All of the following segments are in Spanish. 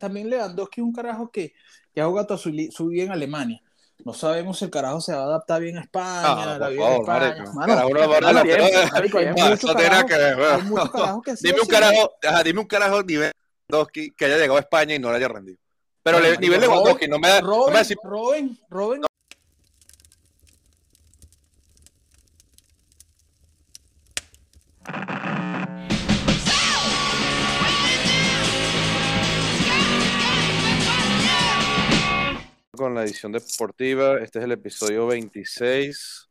también Lewandowski es un carajo que, que ha jugado su, vida en Alemania. No sabemos si el carajo se va a adaptar bien a España, Ah, a la por vida en favor, España. Mano, Carajo, hay- muchos carajos que Dime un carajo, ajá, dime un carajo nivel Lewandowski que haya llegado a España y no le haya rendido. Pero marico, nivel Lewandowski, Robin- no me da, no me Robin, da Robin, Robin, con la edición deportiva. Este es el episodio 26.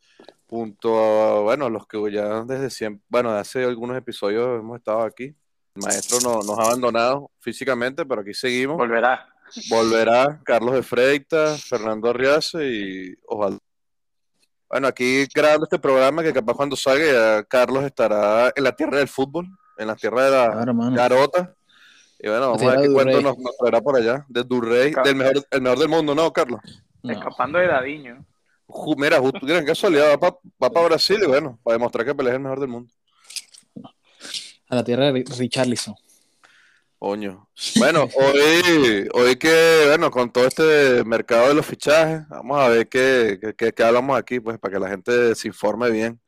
Junto a, bueno, los que ya desde siempre, bueno, hace algunos episodios hemos estado aquí. El maestro no- nos ha abandonado físicamente, pero aquí seguimos. Volverá. Volverá Carlos de Freitas, Fernando Arriaza y Osvaldo. Bueno, aquí grabando este programa que capaz cuando salga ya Carlos estará en la tierra del fútbol, en la tierra de la Claro, mano. garota. Y bueno, vamos a ver qué cuento nos, nos traerá por allá, de Durrey, del mejor, el mejor del mundo, ¿no, Carlos? No. Escapando de Dadiño. Ju- Mira, justo, miren, qué casualidad, va para Brasil y bueno, para demostrar que pelea es el mejor del mundo. A la tierra de Richarlison. Coño. Bueno, hoy, hoy que, bueno, con todo este mercado de los fichajes, vamos a ver qué, qué, qué- qué hablamos aquí, pues, para que la gente se informe bien.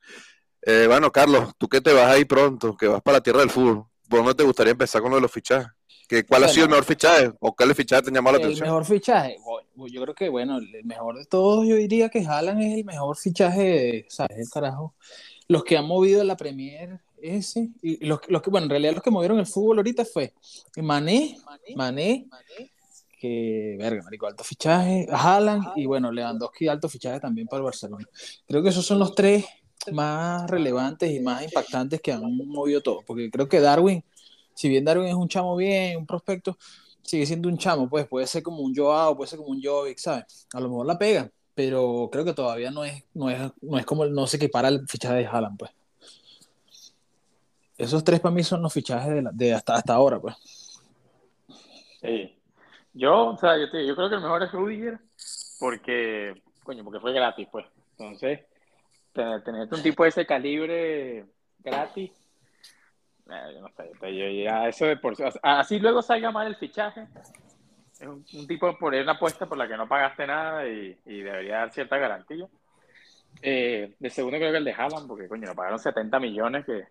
Eh, bueno, Carlos, tú que te vas ahí pronto, que vas para la tierra del fútbol, ¿por dónde te gustaría empezar con lo de los fichajes? ¿Qué, ¿Cuál ha sido el mejor fichaje? ¿O cuál fichaje te llamó la El atención? mejor fichaje, yo creo que, bueno, el mejor de todos, yo diría que Haaland es el mejor fichaje, ¿sabes? El carajo. Los que han movido la Premier, ese, y los, los que, bueno, en realidad los que movieron el fútbol ahorita fue Mané, Mané, que, verga, marico, alto fichaje, Haaland, y bueno, Lewandowski, alto fichaje también para el Barcelona. Creo que esos son los tres más relevantes y más impactantes que han movido todo, porque creo que Darwin, si bien Darwin es un chamo bien, un prospecto, sigue siendo un chamo, pues puede ser como un Joao, puede ser como un Jovic, ¿sabes? A lo mejor la pega, pero creo que todavía no es, no es, no es como, no se equipara el fichaje de Haaland, pues. Esos tres para mí son los fichajes de, la- de hasta, hasta ahora, pues. Sí. Yo, o sea, yo, te- yo creo que el mejor es Rudiger porque, coño, porque fue gratis, pues. Entonces, tener, un tipo de ese calibre gratis, yo no sé, yo ya eso de por sí- así luego salga mal el fichaje, es un, un tipo por una apuesta por la que no pagaste nada y, y debería dar cierta garantía. Eh, de segundo creo que el de Haaland, porque coño, nos pagaron 70 millones, que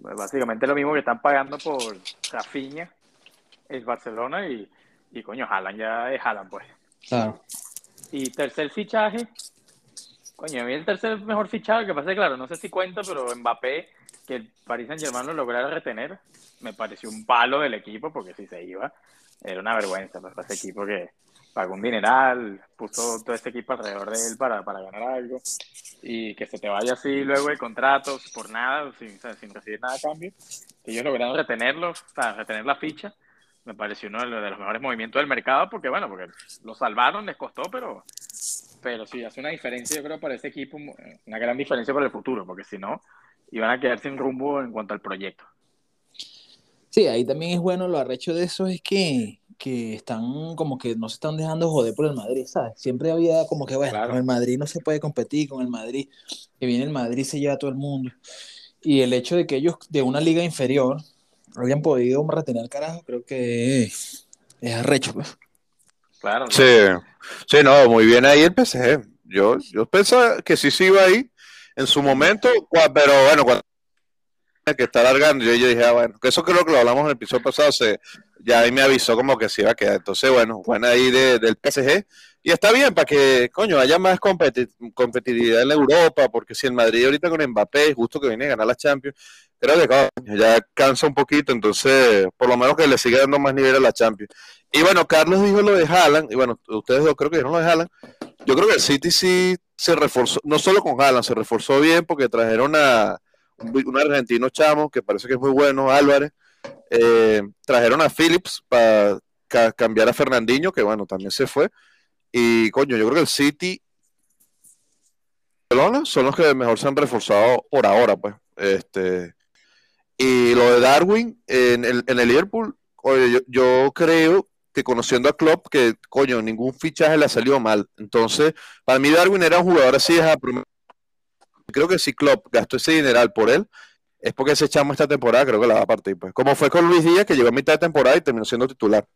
pues, básicamente lo mismo que están pagando por Rafinha, el Barcelona, y, y coño, Haaland ya es Haaland, pues. Claro. Y tercer fichaje, coño, a mí el tercer mejor fichaje, que pasa claro, no sé si cuenta, pero Mbappé, que el Paris Saint Germain lo lograra retener, me pareció un palo del equipo, porque si se iba, era una vergüenza para ese equipo que pagó un dineral, puso todo este equipo alrededor de él para, para ganar algo, y que se te vaya así luego de contratos por nada, sin, sin recibir nada a cambio, que ellos lograron retenerlo, o sea, retener la ficha, me pareció uno de los, mejores movimientos del mercado, porque bueno, porque lo salvaron, les costó, pero, pero sí, hace una diferencia, yo creo, para ese equipo, una gran diferencia para el futuro, porque si no, iban a quedar sin rumbo en cuanto al proyecto. Sí, ahí también es bueno lo arrecho de eso es que, que están como que no se están dejando joder por el Madrid, ¿sabes? Siempre había como que, bueno, Claro. con el Madrid no se puede competir, con el Madrid, que viene el Madrid se lleva a todo el mundo. Y el hecho de que ellos de una liga inferior hayan podido retener carajo, creo que es, es arrecho, pues. Claro, ¿no? Sí, sí, no, muy bien ahí el PSG. Yo, yo pensaba que sí se iba ahí en su momento, pero bueno, cuando que está alargando, yo, yo dije, ah, bueno, que eso creo que lo hablamos en el episodio pasado, se, ya ahí me avisó como que se iba a quedar. Entonces, bueno, buena ahí de- del PSG. Y está bien para que, coño, haya más competi- competitividad en Europa, porque si el Madrid ahorita con Mbappé, justo que viene a ganar la Champions, creo que coño, ya cansa un poquito, entonces, por lo menos que le siga dando más nivel a la Champions. Y bueno, Carlos dijo lo de Haaland, y bueno, ustedes dos creo que dijeron lo de Haaland. Yo creo que el City sí se reforzó, no solo con Haaland, se reforzó bien porque trajeron a un, argentino chamo que parece que es muy bueno, Álvarez. Eh, trajeron a Phillips para ca- cambiar a Fernandinho, que bueno, también se fue. Y coño, yo creo que el City Barcelona son los que mejor se han reforzado por ahora, pues. Este, y lo de Darwin en el, en el Liverpool, oye, yo, yo creo que conociendo a Klopp, que coño, ningún fichaje le ha salido mal. Entonces, para mí Darwin era un jugador así, a primer- creo que si Klopp gastó ese dineral por él, es porque ese chamo esta temporada creo que la va a partir. Pues. Como fue con Luis Díaz, que llegó a mitad de temporada y terminó siendo titular.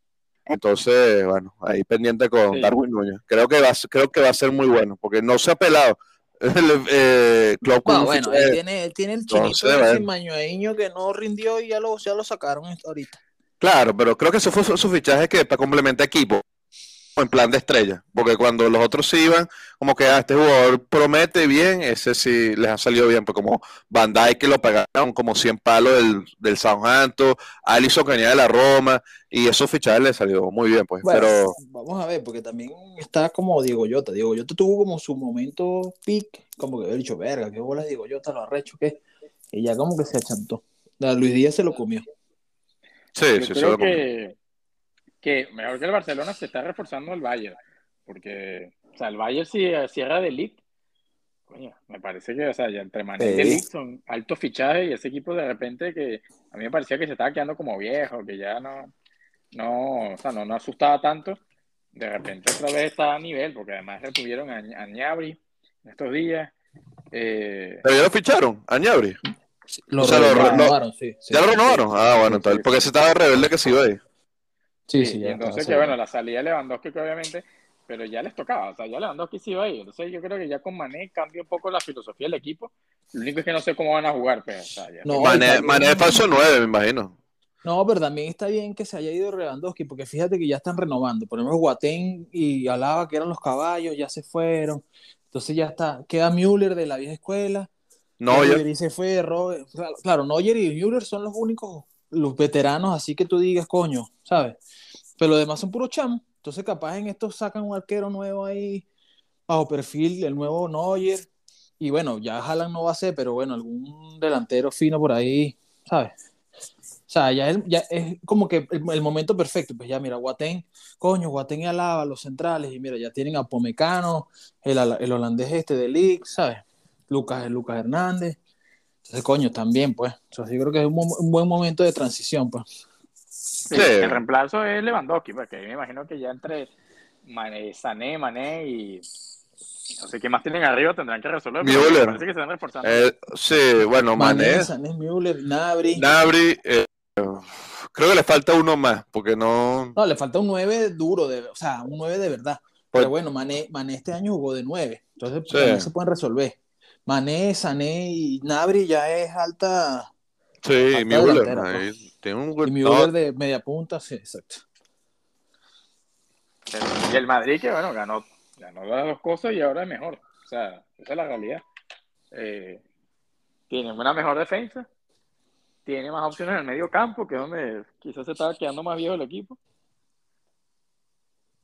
Entonces, bueno, ahí pendiente con Sí. Darwin Núñez. Creo que, va, a ser- creo que va a ser muy bueno, porque no se ha pelado. El, eh, Klopp No, bueno, él tiene, él tiene el chinito Entonces, ese bueno. mañoeño que no rindió y ya lo, ya lo sacaron ahorita. Claro, pero creo que eso fue su, su fichaje que para complementar equipo, en plan de estrella, porque cuando los otros se iban, como que ah, este jugador promete bien, ese sí les ha salido bien, pues como Van Dijk que lo pagaron como 100 palos del, del Southampton, Alisson que de la Roma, y esos fichajes les salió muy bien, pues, Bueno, pero vamos a ver, porque también está como Diego Llota. Diego Llota tuvo como su momento peak, como que he dicho, verga, qué bolas Diego Llota, lo arrecho que y ya como que se achantó. A Luis Díaz se lo comió. Sí, Yo sí, creo que, que mejor que el Barcelona se está reforzando el Bayern. Porque, o sea, el Bayern si cierra de Ligt, coño, me parece que, o sea, ya entre Mané y Sí. Ligt son altos fichajes y ese equipo de repente que a mí me parecía que se estaba quedando como viejo, que ya no, no, o sea, no, no asustaba tanto. De repente otra vez está a nivel, porque además retuvieron a, a Ñabri en estos días. Eh, Pero ya lo ficharon, a Ñabri. Lo O sea, lo- lo- renovaron, sí, sí. ¿Ya lo renovaron? Ah, bueno, Sí, tal, sí, porque sí. se estaba rebelde que se iba ahí. Sí, Sí, sí, ya entonces que sí. bueno, la salida de Lewandowski que obviamente, pero ya les tocaba, o sea, ya Lewandowski se iba ahí, entonces yo creo que ya con Mané cambia un poco la filosofía del equipo, lo único es que no sé cómo van a jugar, pero, o sea, ya No, y Mané, también- Mané es falso 9, me imagino. No, pero también está bien que se haya ido Lewandowski, porque fíjate que ya están renovando. Por ejemplo, Guatén y Alaba, que eran los caballos, ya se fueron. Entonces ya está, queda Müller de la vieja escuela. No, ya, Neuer se fue, Robert- claro, claro, Neuer y Müller son los únicos, los veteranos, así que tú digas, coño, ¿sabes? Pero los demás son puros chamos. Entonces, capaz en estos sacan un arquero nuevo ahí, bajo perfil, el nuevo Neuer. Y bueno, ya Haaland no va a ser, pero bueno, algún delantero fino por ahí, ¿sabes? O sea, ya es, ya es como que el, el momento perfecto. Pues ya, mira, Guatén, coño, Guatén y Alaba, los centrales, y mira, ya tienen a Pomecano, el, el holandés este de League, ¿sabes? Lucas, Lucas Hernández. Entonces, coño, también, pues. O sea, sí creo que es un, buen momento de transición, pues. Sí, Sí. El reemplazo es Lewandowski, porque me imagino que ya entre Mané, Sané, Mané y no sé qué más tienen arriba tendrán que resolver. Müller. parece que se están reforzando. eh, sí, bueno, Mané, Mané, Sané, Müller, Nabri. Nabri, eh, creo que le falta uno más, porque no... No, le falta un 9 duro, de, o sea, un 9 de verdad. Pues- Pero bueno, Mané, Mané este año jugó de 9. Entonces, Sí. se pueden resolver. Mané, Sané y Nabri ya es alta. Sí, Falta Müller, ahí tiene un Y Müller de media punta, sí, exacto. Y el Madrid que, bueno, ganó, ganó las dos cosas y ahora es mejor. O sea, esa es la realidad. Eh, tiene una mejor defensa, tiene más opciones en el medio campo, que es donde quizás se estaba quedando más viejo el equipo.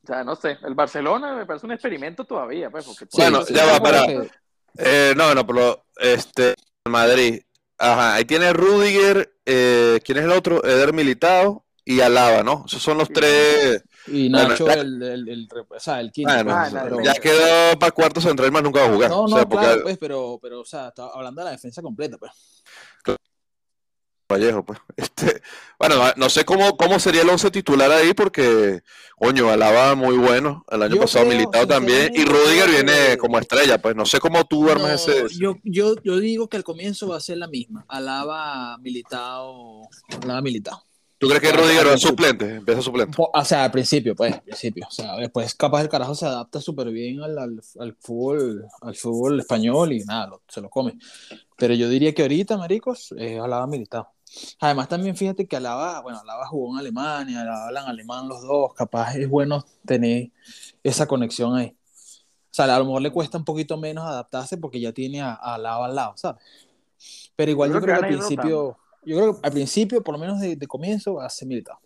O sea, no sé, el Barcelona me parece un experimento todavía, pues, porque Bueno, Sí, ya sí, va, para- que- eh, no, no, pero este, Madrid, ajá, ahí tiene Rudiger, eh, ¿quién es el otro? Eder Militao y Alaba, ¿no? Esos son los tres. Y Bueno, Nacho, ya- el, el, el- o sea, el quinto. Bueno, Ah, ya quedó para cuarto central, más nunca va a jugar. No, O no, sea, porque claro, pues, pero, pero, o sea, hablando de la defensa completa, pues. Vallejo, pues. Este, bueno, no sé cómo, cómo sería el once titular ahí, porque, coño, Alaba muy bueno, el año Yo pasado creo, militado también, y Rudiger viene como estrella, pues no sé cómo tú armas No, ese. yo, yo, yo digo que al comienzo va a ser la misma. Alaba militado. Alaba militado. ¿Tú crees que Rudiger al suplente? Empieza suplente. O sea, al principio, pues, al principio. O sea, después capaz el carajo se adapta súper bien al, al, al fútbol, al fútbol español y nada, lo- se lo come. Pero yo diría que ahorita, maricos, es Alaba militado. Además, también fíjate que Alaba, bueno, Alaba jugó en Alemania, hablan alemán los dos, capaz es bueno tener esa conexión ahí. O sea, a lo mejor le cuesta un poquito menos adaptarse porque ya tiene a, a Alaba al lado, ¿sabes? Pero igual Yo yo, creo que al principio, yo creo que al principio, por lo menos de, de comienzo, va a ser militado.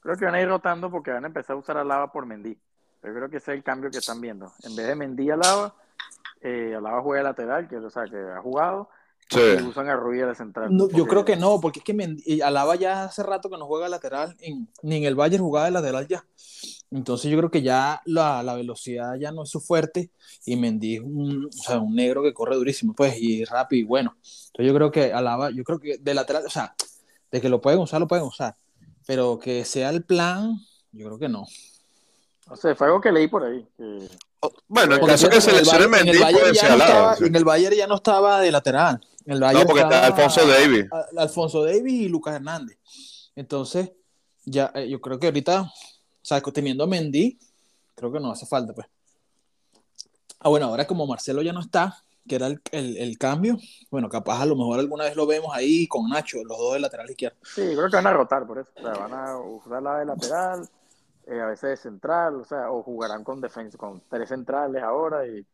Creo que van a ir rotando porque van a empezar a usar a Lava por Mendy. Yo creo que ese es el cambio que están viendo. En vez de Mendy a Lava, eh, Alaba juega lateral, que, o sea, que ha jugado, Sí. usan a Ruiz de central. No, yo creo que no, porque es que Mendy- y Alaba ya hace rato que no juega lateral, en- ni en el Bayern jugaba de lateral ya. Entonces yo creo que ya la, la velocidad ya no es su fuerte y Mendy es un, o sea, un negro que corre durísimo, pues, y rápido y bueno. Entonces yo creo que Alaba, yo creo que de lateral, o sea, de que lo pueden usar, lo pueden usar, pero que sea el plan, yo creo que no. No sé, fue algo que leí por ahí. que- Oh, Bueno, en caso que se lesione Bayern- en el Mendy, Bayern ya no estaba-. En el Bayern ya no estaba de lateral. En el Bayern No, porque está Alfonso Davis. a- Alfonso Davis y Lucas Hernández. Entonces, ya, eh, yo creo que ahorita O sea, teniendo a Mendy, creo que no hace falta, pues. Ah, bueno, ahora como Marcelo ya no está, que era el, el, el, cambio, bueno, capaz a lo mejor alguna vez lo vemos ahí con Nacho, los dos de lateral izquierdo. Sí, creo que van a rotar por eso. O sea, van a usar la de lateral, eh, a veces de central, o sea, o jugarán con defensa, con tres centrales ahora y,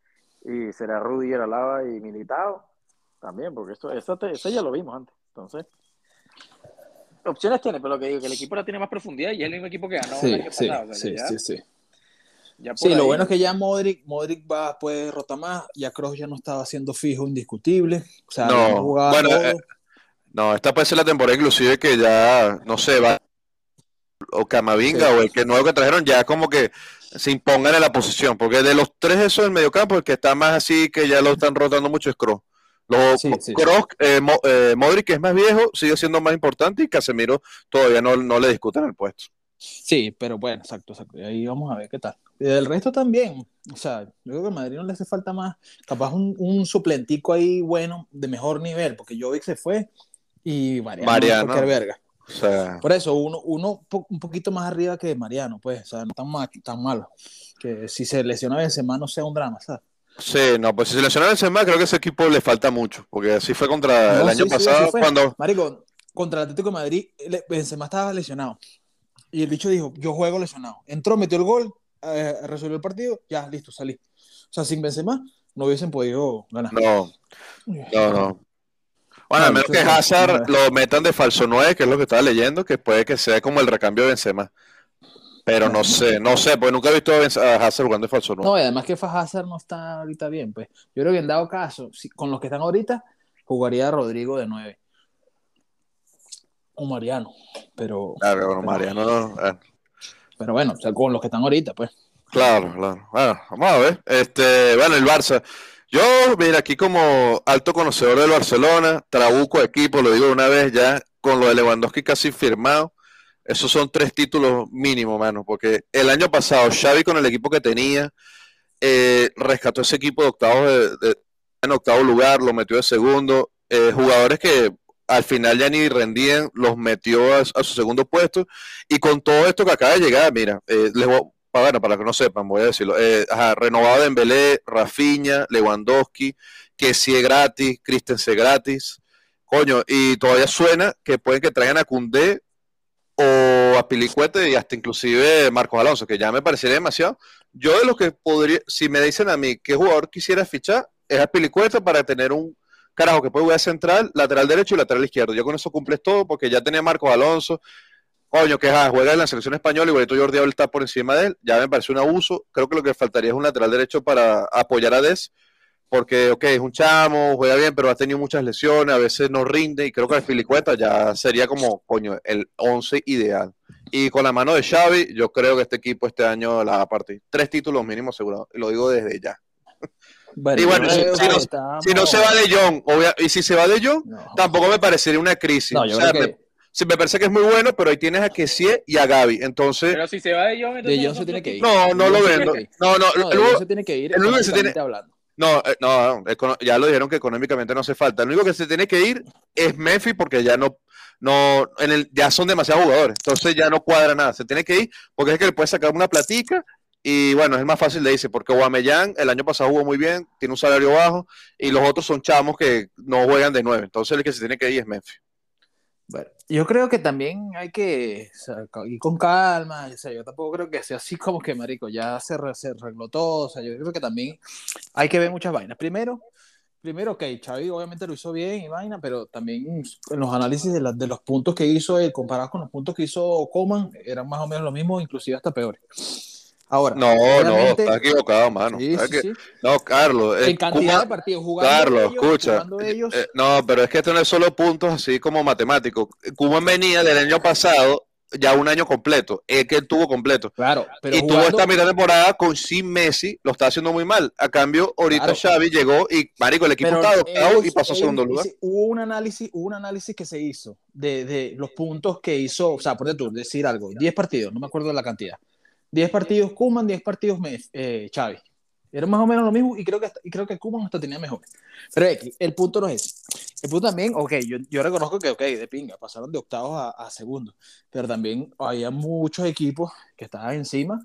y será Rudiger, Alaba y Militao también, porque esto, eso, te, eso ya lo vimos antes. Entonces, opciones tiene, pero lo que digo, que el equipo ahora tiene más profundidad y es el mismo equipo que ganó Sí, el año sí, pasado. o sea, sí, ya- sí, sí. ya Sí, lo ahí- bueno es que ya Modric, Modric va, puede rotar más, ya Kroos ya no estaba siendo fijo, indiscutible. O sea, No, bueno, eh, No, esta puede ser la temporada inclusive que ya, no sé, va o Camavinga Sí. o el que nuevo que trajeron ya como que se impongan en la posición, porque de los tres esos del mediocampo, el que está más así que ya lo están rotando mucho es Kroos. Los Sí, sí, Kroos, eh, Mo- eh, Modric que es más viejo, sigue siendo más importante y Casemiro todavía no, no le discuten el puesto. Sí, pero bueno, exacto, exacto. Ahí vamos a ver qué tal. Y del resto también, o sea, yo creo que a Madrid no le hace falta más, capaz un, un suplentico ahí bueno, de mejor nivel, porque Jovic se fue y Mariano, Mariano. verga. O sea, Por eso, uno, uno po- un poquito más arriba que Mariano, pues, o sea, no tan, mal, tan malo. Que si se lesiona Benzema no sea un drama, ¿sabes? Sí, no, pues si se lesionó Benzema, creo que ese equipo le falta mucho, porque así fue contra No, el año sí, pasado cuando Marico, contra el Atlético de Madrid, Benzema estaba lesionado. Y el bicho dijo, yo juego lesionado. Entró, metió el gol, eh, resolvió el partido, ya, listo, salí. O sea, sin Benzema no hubiesen podido ganar. no, no, no. Bueno, a No, menos que Hazard lo metan de falso 9, que es lo que estaba leyendo, que puede que sea como el recambio de Benzema. Pero no sé, no sé, porque nunca he visto a a Hazard jugando de falso 9. No, y además que Hazard no está ahorita bien, pues. Yo creo que en dado caso, si- con los que están ahorita, jugaría Rodrigo de 9. O Mariano. Pero, Claro, bueno, pero- Mariano no, eh, pero bueno, o sea, con los que están ahorita, pues. Claro, claro. Bueno, vamos a ver. Este, bueno, el Barça. Yo, mira, aquí como alto conocedor del Barcelona, trabuco equipo, lo digo una vez ya, con lo de Lewandowski casi firmado. Esos son tres títulos mínimo, mano, porque el año pasado Xavi con el equipo que tenía eh, rescató ese equipo de octavo de, de- en octavo lugar, lo metió de segundo. Eh, jugadores que al final ya ni rendían, los metió a, su segundo puesto. Y con todo esto que acaba de llegar, mira, eh, les voy, bueno, para que no sepan, voy a decirlo. Eh, ajá, renovado Dembélé, Rafinha, Lewandowski, que si es gratis, Christensen gratis. Coño, y todavía suena que pueden que traigan a Cundé o a Pilicuete y hasta inclusive Marcos Alonso, que ya me parecería demasiado. Yo de lo que podría, si me dicen a mí qué jugador quisiera fichar, es a Pilicueta para tener un carajo que puede jugar central, lateral derecho y lateral izquierdo. Yo con eso cumples todo porque ya tenía Marcos Alonso, coño, que juega en la selección española, igualito Jordi Alba está por encima de él, ya me parece un abuso. Creo que lo que faltaría es un lateral derecho para apoyar a Des, porque, ok, es un chamo, juega bien, pero ha tenido muchas lesiones, a veces no rinde, y creo que el Filicueta ya sería como, coño, el 11 ideal. Y con la mano de Xavi, yo creo que este equipo este año la va a partir. Tres títulos mínimos asegurados, y lo digo desde ya. Bueno, Y bueno, si- no- estamos- Si no se va de Jong, obvia- y si se va de Jong, No. tampoco me parecería una crisis. No, yo O sea, creo me, sí, me parece que es muy bueno, pero ahí tienes a Kessie y a Gaby. Entonces, Pero si se va de De entonces Jong se nosotros- tiene que ir. no, no De lo se ir. No, no, No, el De Jong se tiene que ir el se tiene- hablando. No, eh, no, ya lo dijeron que económicamente no hace falta. El único que se tiene que ir es Memphis porque ya no, no, en el, ya son demasiados jugadores. Entonces ya no cuadra nada. Se tiene que ir porque es que le puede sacar una platica y bueno, es más fácil de irse porque Guamellán el año pasado jugó muy bien, tiene un salario bajo y los otros son chamos que no juegan de nueve. Entonces el que se tiene que ir es Memphis. Yo creo que también hay que o sea, ir con calma. O sea, yo tampoco creo que sea así como que, marico, ya se, re- se arregló todo. O sea, yo creo que también hay que ver muchas vainas. Primero, primero, ok, Xavi obviamente lo hizo bien y vaina, pero también en los análisis de, la- de los puntos que hizo él, comparados con los puntos que hizo Coman, eran más o menos lo mismo, inclusive hasta peores. Ahora, No, no, estás equivocado, mano. sí, ¿Sabes sí, qué? sí. No, Carlos. eh, en cantidad Kuma- de partidos jugando Carlos, ellos, escucha. jugando ellos, eh, no, pero es que esto no es solo puntos así como matemáticos. Kuman venía del año pasado ya un año completo. Es que él tuvo completo. claro, pero y tuvo esta mitad de temporada con sin Messi, lo está haciendo muy mal. A cambio, ahorita Claro. Xavi llegó y, marico, el equipo Pero está adoptado ellos- y pasó a segundo lugar. hubo un análisis, hubo un análisis que se hizo de, de los puntos que hizo, o sea, ponte tú, decir algo, 10 partidos, no me acuerdo de la cantidad. 10 partidos Kuman, 10 partidos Mes- eh, Xavi. Era más o menos lo mismo y creo que, y creo que Kuman hasta tenía mejor. Pero el punto no es ese. El punto también, ok, yo, yo reconozco que, ok, de pinga, pasaron de octavos a, a segundo, pero también había muchos equipos que estaban encima,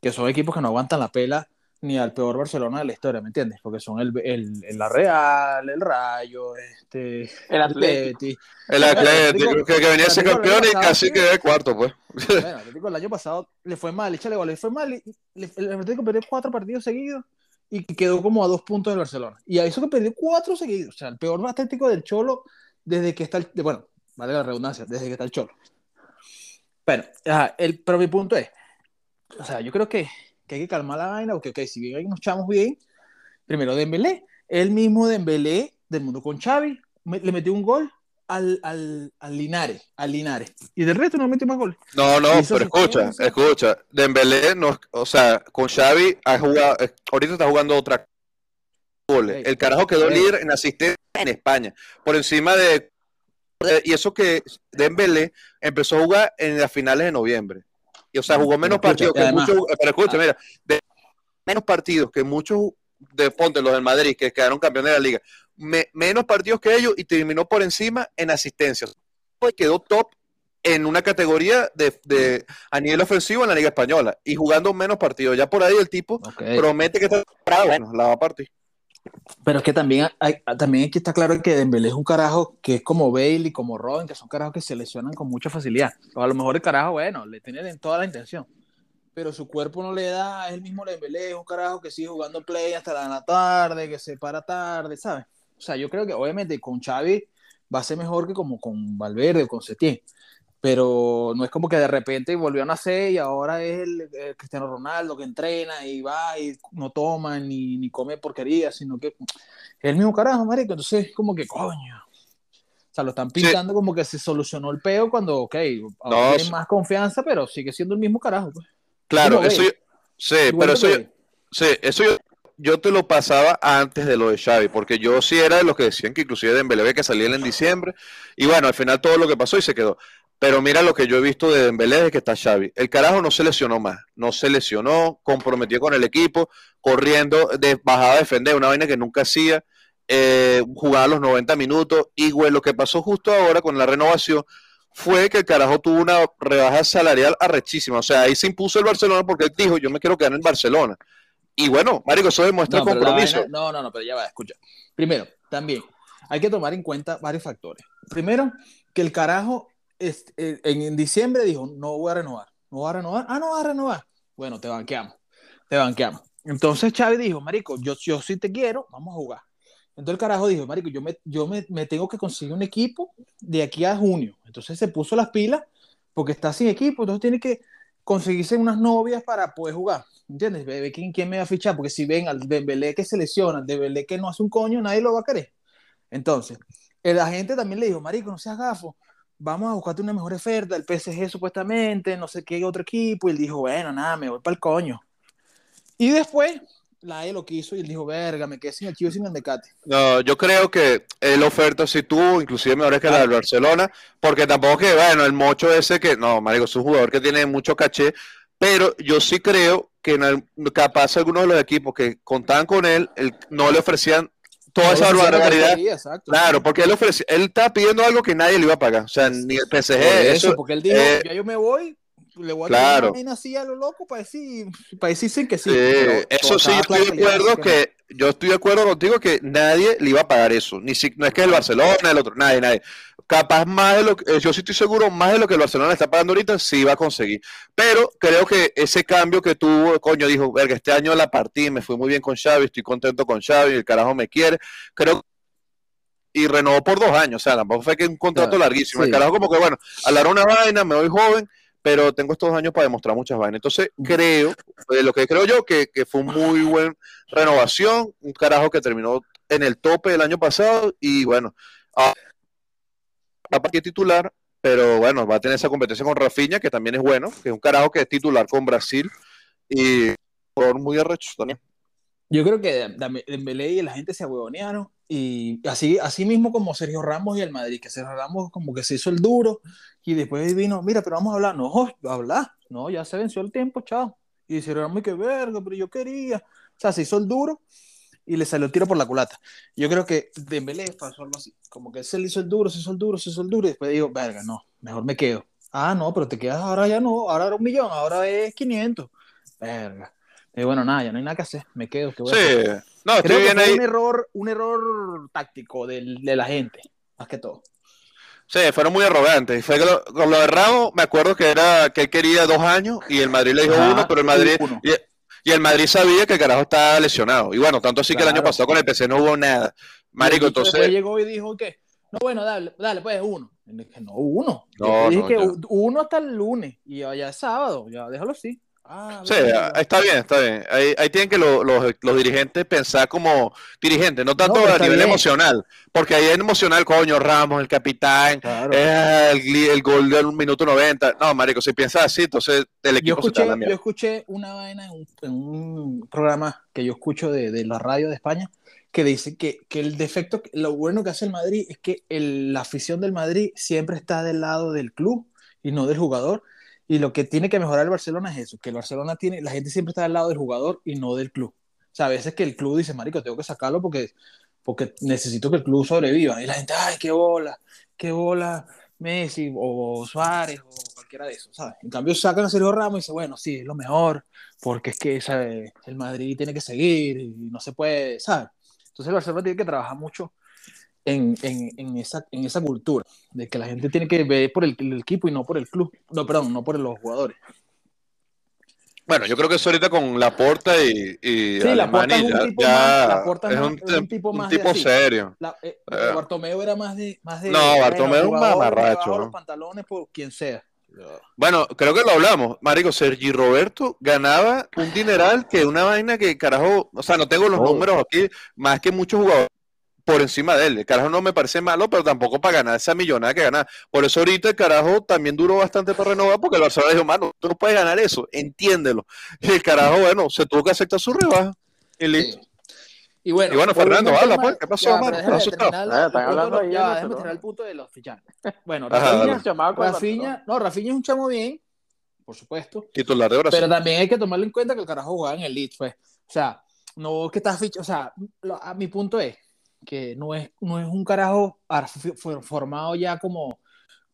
que son equipos que no aguantan la pela ni al peor Barcelona de la historia, ¿me entiendes? Porque son el, el, el La Real, el Rayo, este, el Atlético. El Atlético, que, que venía a ser campeón y casi quedó de cuarto, pues. Bueno, el Atlético el año pasado le fue mal, échale gol, le fue mal, le, el Atlético perdió cuatro partidos seguidos y quedó como a dos puntos del Barcelona. Y a eso que perdió cuatro seguidos, o sea, el peor Atlético del Cholo desde que está el, bueno, vale la redundancia, desde que está el Cholo. Bueno, el, pero mi punto es, o sea, yo creo que que hay que calmar la vaina, porque okay, si bien ahí nos echamos bien, primero Dembélé, el mismo Dembélé del mundo con Xavi, le metió un gol al, al, al, Linares, al Linares, y del resto no metió más goles. No, no, pero escucha, escucha, Dembélé, no, o sea, con Xavi ha jugado, eh, ahorita está jugando otra goles. El carajo quedó líder en asistencia en España, por encima de y eso que Dembélé empezó a jugar en las finales de noviembre. Y, o sea, jugó menos partidos que muchos. Pero escucha, ah. mira, de, menos partidos que muchos de Ponte, los del Madrid, que quedaron campeones de la liga. Menos partidos que ellos y terminó por encima en asistencias. Quedó top en una categoría de, de, a nivel ofensivo en la Liga Española y jugando menos partidos. Ya por ahí el tipo promete que está bueno, la va a partir. Pero es que también hay, también aquí está claro que Dembélé es un carajo que es como Bale y como Robin, que son carajos que se lesionan con mucha facilidad. O a lo mejor el carajo, bueno, le tienen toda la intención. Pero su cuerpo no le da, es el mismo Dembélé, es un carajo que sigue jugando play hasta la tarde, que se para tarde, ¿sabes? O sea, yo creo que obviamente con Xavi va a ser mejor que como con Valverde o con Setién pero no es como que de repente volvió a nacer y ahora es el, Cristiano Ronaldo que entrena y va y no toma ni, ni come porquería, sino que es el mismo carajo, marico. Entonces, como que coño. O sea, lo están pintando como que se solucionó el peo cuando, ok, ahora tiene más confianza, pero sigue siendo el mismo carajo. Pues. Claro, eso yo, sí, pero eso yo, sí, eso yo, yo te lo pasaba antes de lo de Xavi, porque yo sí era de los que decían que inclusive Dembélé que salía en diciembre, y bueno, al final todo lo que pasó y se quedó. Pero mira lo que yo he visto de Dembélé es que está Xavi. El carajo no se lesionó más, no se lesionó, comprometió con el equipo, corriendo, de, bajaba a defender, una vaina que nunca hacía, eh, jugaba los 90 minutos. Y güey, lo que pasó justo ahora con la renovación fue que el carajo tuvo una rebaja salarial arrechísima. O sea, ahí se impuso el Barcelona porque él dijo, yo me quiero quedar en Barcelona. Y bueno, Marico, eso demuestra compromiso. no, no, no, pero ya va, escucha. Primero, también hay que tomar en cuenta varios factores. Primero, que el carajo este, en diciembre dijo, no voy a renovar, no voy a renovar, ah, no voy a renovar. Bueno, te banqueamos, te banqueamos. Entonces Chávez dijo, marico, yo, yo sí te quiero, vamos a jugar. Entonces el carajo dijo, marico, yo, me, yo me, me tengo que conseguir un equipo de aquí a junio. Entonces se puso las pilas porque está sin equipo, entonces tiene que conseguirse unas novias para poder jugar. ¿Entiendes? Ve, quién, me va a fichar, porque si ven al Dembélé que se lesiona, al Dembélé que no hace un coño, nadie lo va a querer. Entonces, el agente también le dijo, marico, no seas gafo, vamos a buscarte una mejor oferta, el PSG supuestamente, no sé qué otro equipo, y él dijo, bueno, nada, me voy para el coño. Y después, la E lo quiso y él dijo, verga, me quedé sin el chivo sin el Mecate. No, yo creo que la oferta sí tuvo, inclusive mejores que la del Barcelona, porque tampoco que, bueno, el mocho ese que, no, marico, es un jugador que tiene mucho caché, pero yo sí creo que en capaz algunos de los equipos que contaban con él, no le ofrecían toda esa barbaridad. Claro, porque él ofrece, él está pidiendo algo que nadie le iba a pagar. O sea, ni el PSG. eso, porque él dijo, eh, ya yo me voy, le voy a claro. una así a lo loco para decir, para decir sí que sí. eso sí, estoy de acuerdo que, yo estoy de acuerdo contigo que nadie le iba a pagar eso. Ni si, no es que el Barcelona, el otro, nadie, nadie capaz más de lo que, eh, yo sí estoy seguro, más de lo que el Barcelona está pagando ahorita, sí va a conseguir. Pero creo que ese cambio que tuvo, coño, dijo, verga, este año la partí, me fui muy bien con Xavi, estoy contento con Xavi, el carajo me quiere. Creo y renovó por dos años, o sea, tampoco fue que un contrato larguísimo. El carajo como que, bueno, hablar una vaina, me voy joven, pero tengo estos años para demostrar muchas vainas. Entonces, creo, de lo que creo yo, que, que fue muy buena renovación, un carajo que terminó en el tope del año pasado y bueno, que titular, pero bueno, va a tener esa competencia con Rafinha, que también es bueno, que es un carajo que es titular con Brasil y por muy arrecho también. Yo creo que Dembélé y la gente se ahuevonearon y así, así mismo como Sergio Ramos y el Madrid, que Sergio Ramos como que se hizo el duro y después vino, mira, pero vamos a hablar, no, hablar, no, ya se venció el tiempo, chao. Y dijeron, muy que verga, pero yo quería. O sea, se hizo el duro y le salió el tiro por la culata. Yo creo que Dembélé pasó algo así, como que se le hizo el duro, se hizo el duro, se hizo el duro, y después digo, verga, no, mejor me quedo. Ah, no, pero te quedas ahora ya no, ahora era un millón, ahora es 500. Verga. Y bueno, nada, ya no hay nada que hacer, me quedo. ¿qué voy a? Sí, no, estoy Creo que bien fue ahí. un error, un error táctico del- de la gente, más que todo. Sí, fueron muy arrogantes. Fue que lo- con lo de Ramos, me acuerdo que era que él quería dos años y el Madrid le dijo uno, pero el Madrid y, y el Madrid sabía que el carajo estaba lesionado. Y bueno, tanto así que el año pasado con el PC no hubo nada. Marico, Y entonces, llegó y dijo que, no, bueno, dale, dale, pues uno. Y le dije, no, uno. No, Yo dije no, que ya. uno hasta el lunes y ya es sábado, ya déjalo así. Ah, sí, verga. está bien, está bien. Ahí, ahí tienen que lo- los, los dirigentes pensar como dirigentes, no tanto No, a está nivel bien. emocional, porque ahí es emocional, coño, Ramos, el capitán, Claro. eh, el, el gol del minuto 90. No, marico, si piensas así, entonces el yo equipo se te escuché, da la yo escuché una vaina en un, en un programa que yo escucho de, de la radio de España que dice que, que el defecto, lo bueno que hace el Madrid es que el- la afición del Madrid siempre está del lado del club y no del jugador. Y lo que tiene que mejorar el Barcelona es eso, que el Barcelona tiene, la gente siempre está del lado del jugador y no del club. O sea, a veces que el club dice, marico, tengo que sacarlo porque, porque necesito que el club sobreviva. Y la gente, ay, qué bola, qué bola, Messi o Suárez o cualquiera de esos, ¿sabes? En cambio sacan a Sergio Ramos y dicen, bueno, sí, es lo mejor, porque es que ¿sabe? el Madrid tiene que seguir y no se puede, ¿sabes? Entonces el Barcelona tiene que trabajar mucho en, en, en, esa, en esa cultura, de que la gente tiene que ver por el, el equipo y no por el club, no, perdón, no por los jugadores. Bueno, yo creo que eso ahorita con Laporta y, y Sí, Alemania es un tipo ya más- es un, más- es un tipo un más tipo así. serio. La, eh, Eh. Bartomeu era más de... Más de No, Bartomeu es un mamarracho, ¿no? los pantalones por quien sea. Bueno, creo que lo hablamos. Marico, Sergi Roberto ganaba un dineral que una vaina que carajo, o sea, no tengo los Oh. números aquí, más que muchos jugadores por encima de él. El carajo no me parece malo, pero tampoco para ganar esa millonada que gana. Por eso ahorita el carajo también duró bastante para renovar, porque el Barcelona dijo, mano, tú no puedes ganar eso, entiéndelo. Y el carajo, bueno, se tuvo que aceptar su rebaja. Y listo. Sí. Y bueno, Y bueno, volviendo Fernando, habla, tema- pues, ¿qué pasó, ya, mano? ¿Estás están hablando ahí ya, déjame terminar el punto de los fichajes. Bueno, Rafinha, Rafinha, no, Rafinha es un chamo bien, por supuesto, Titular de Brasil. pero también hay que tomarlo en cuenta que el carajo jugaba en el Leeds, pues. O sea, no es que está fichado, o sea, lo- a mi punto es que no es, no es un carajo formado ya como,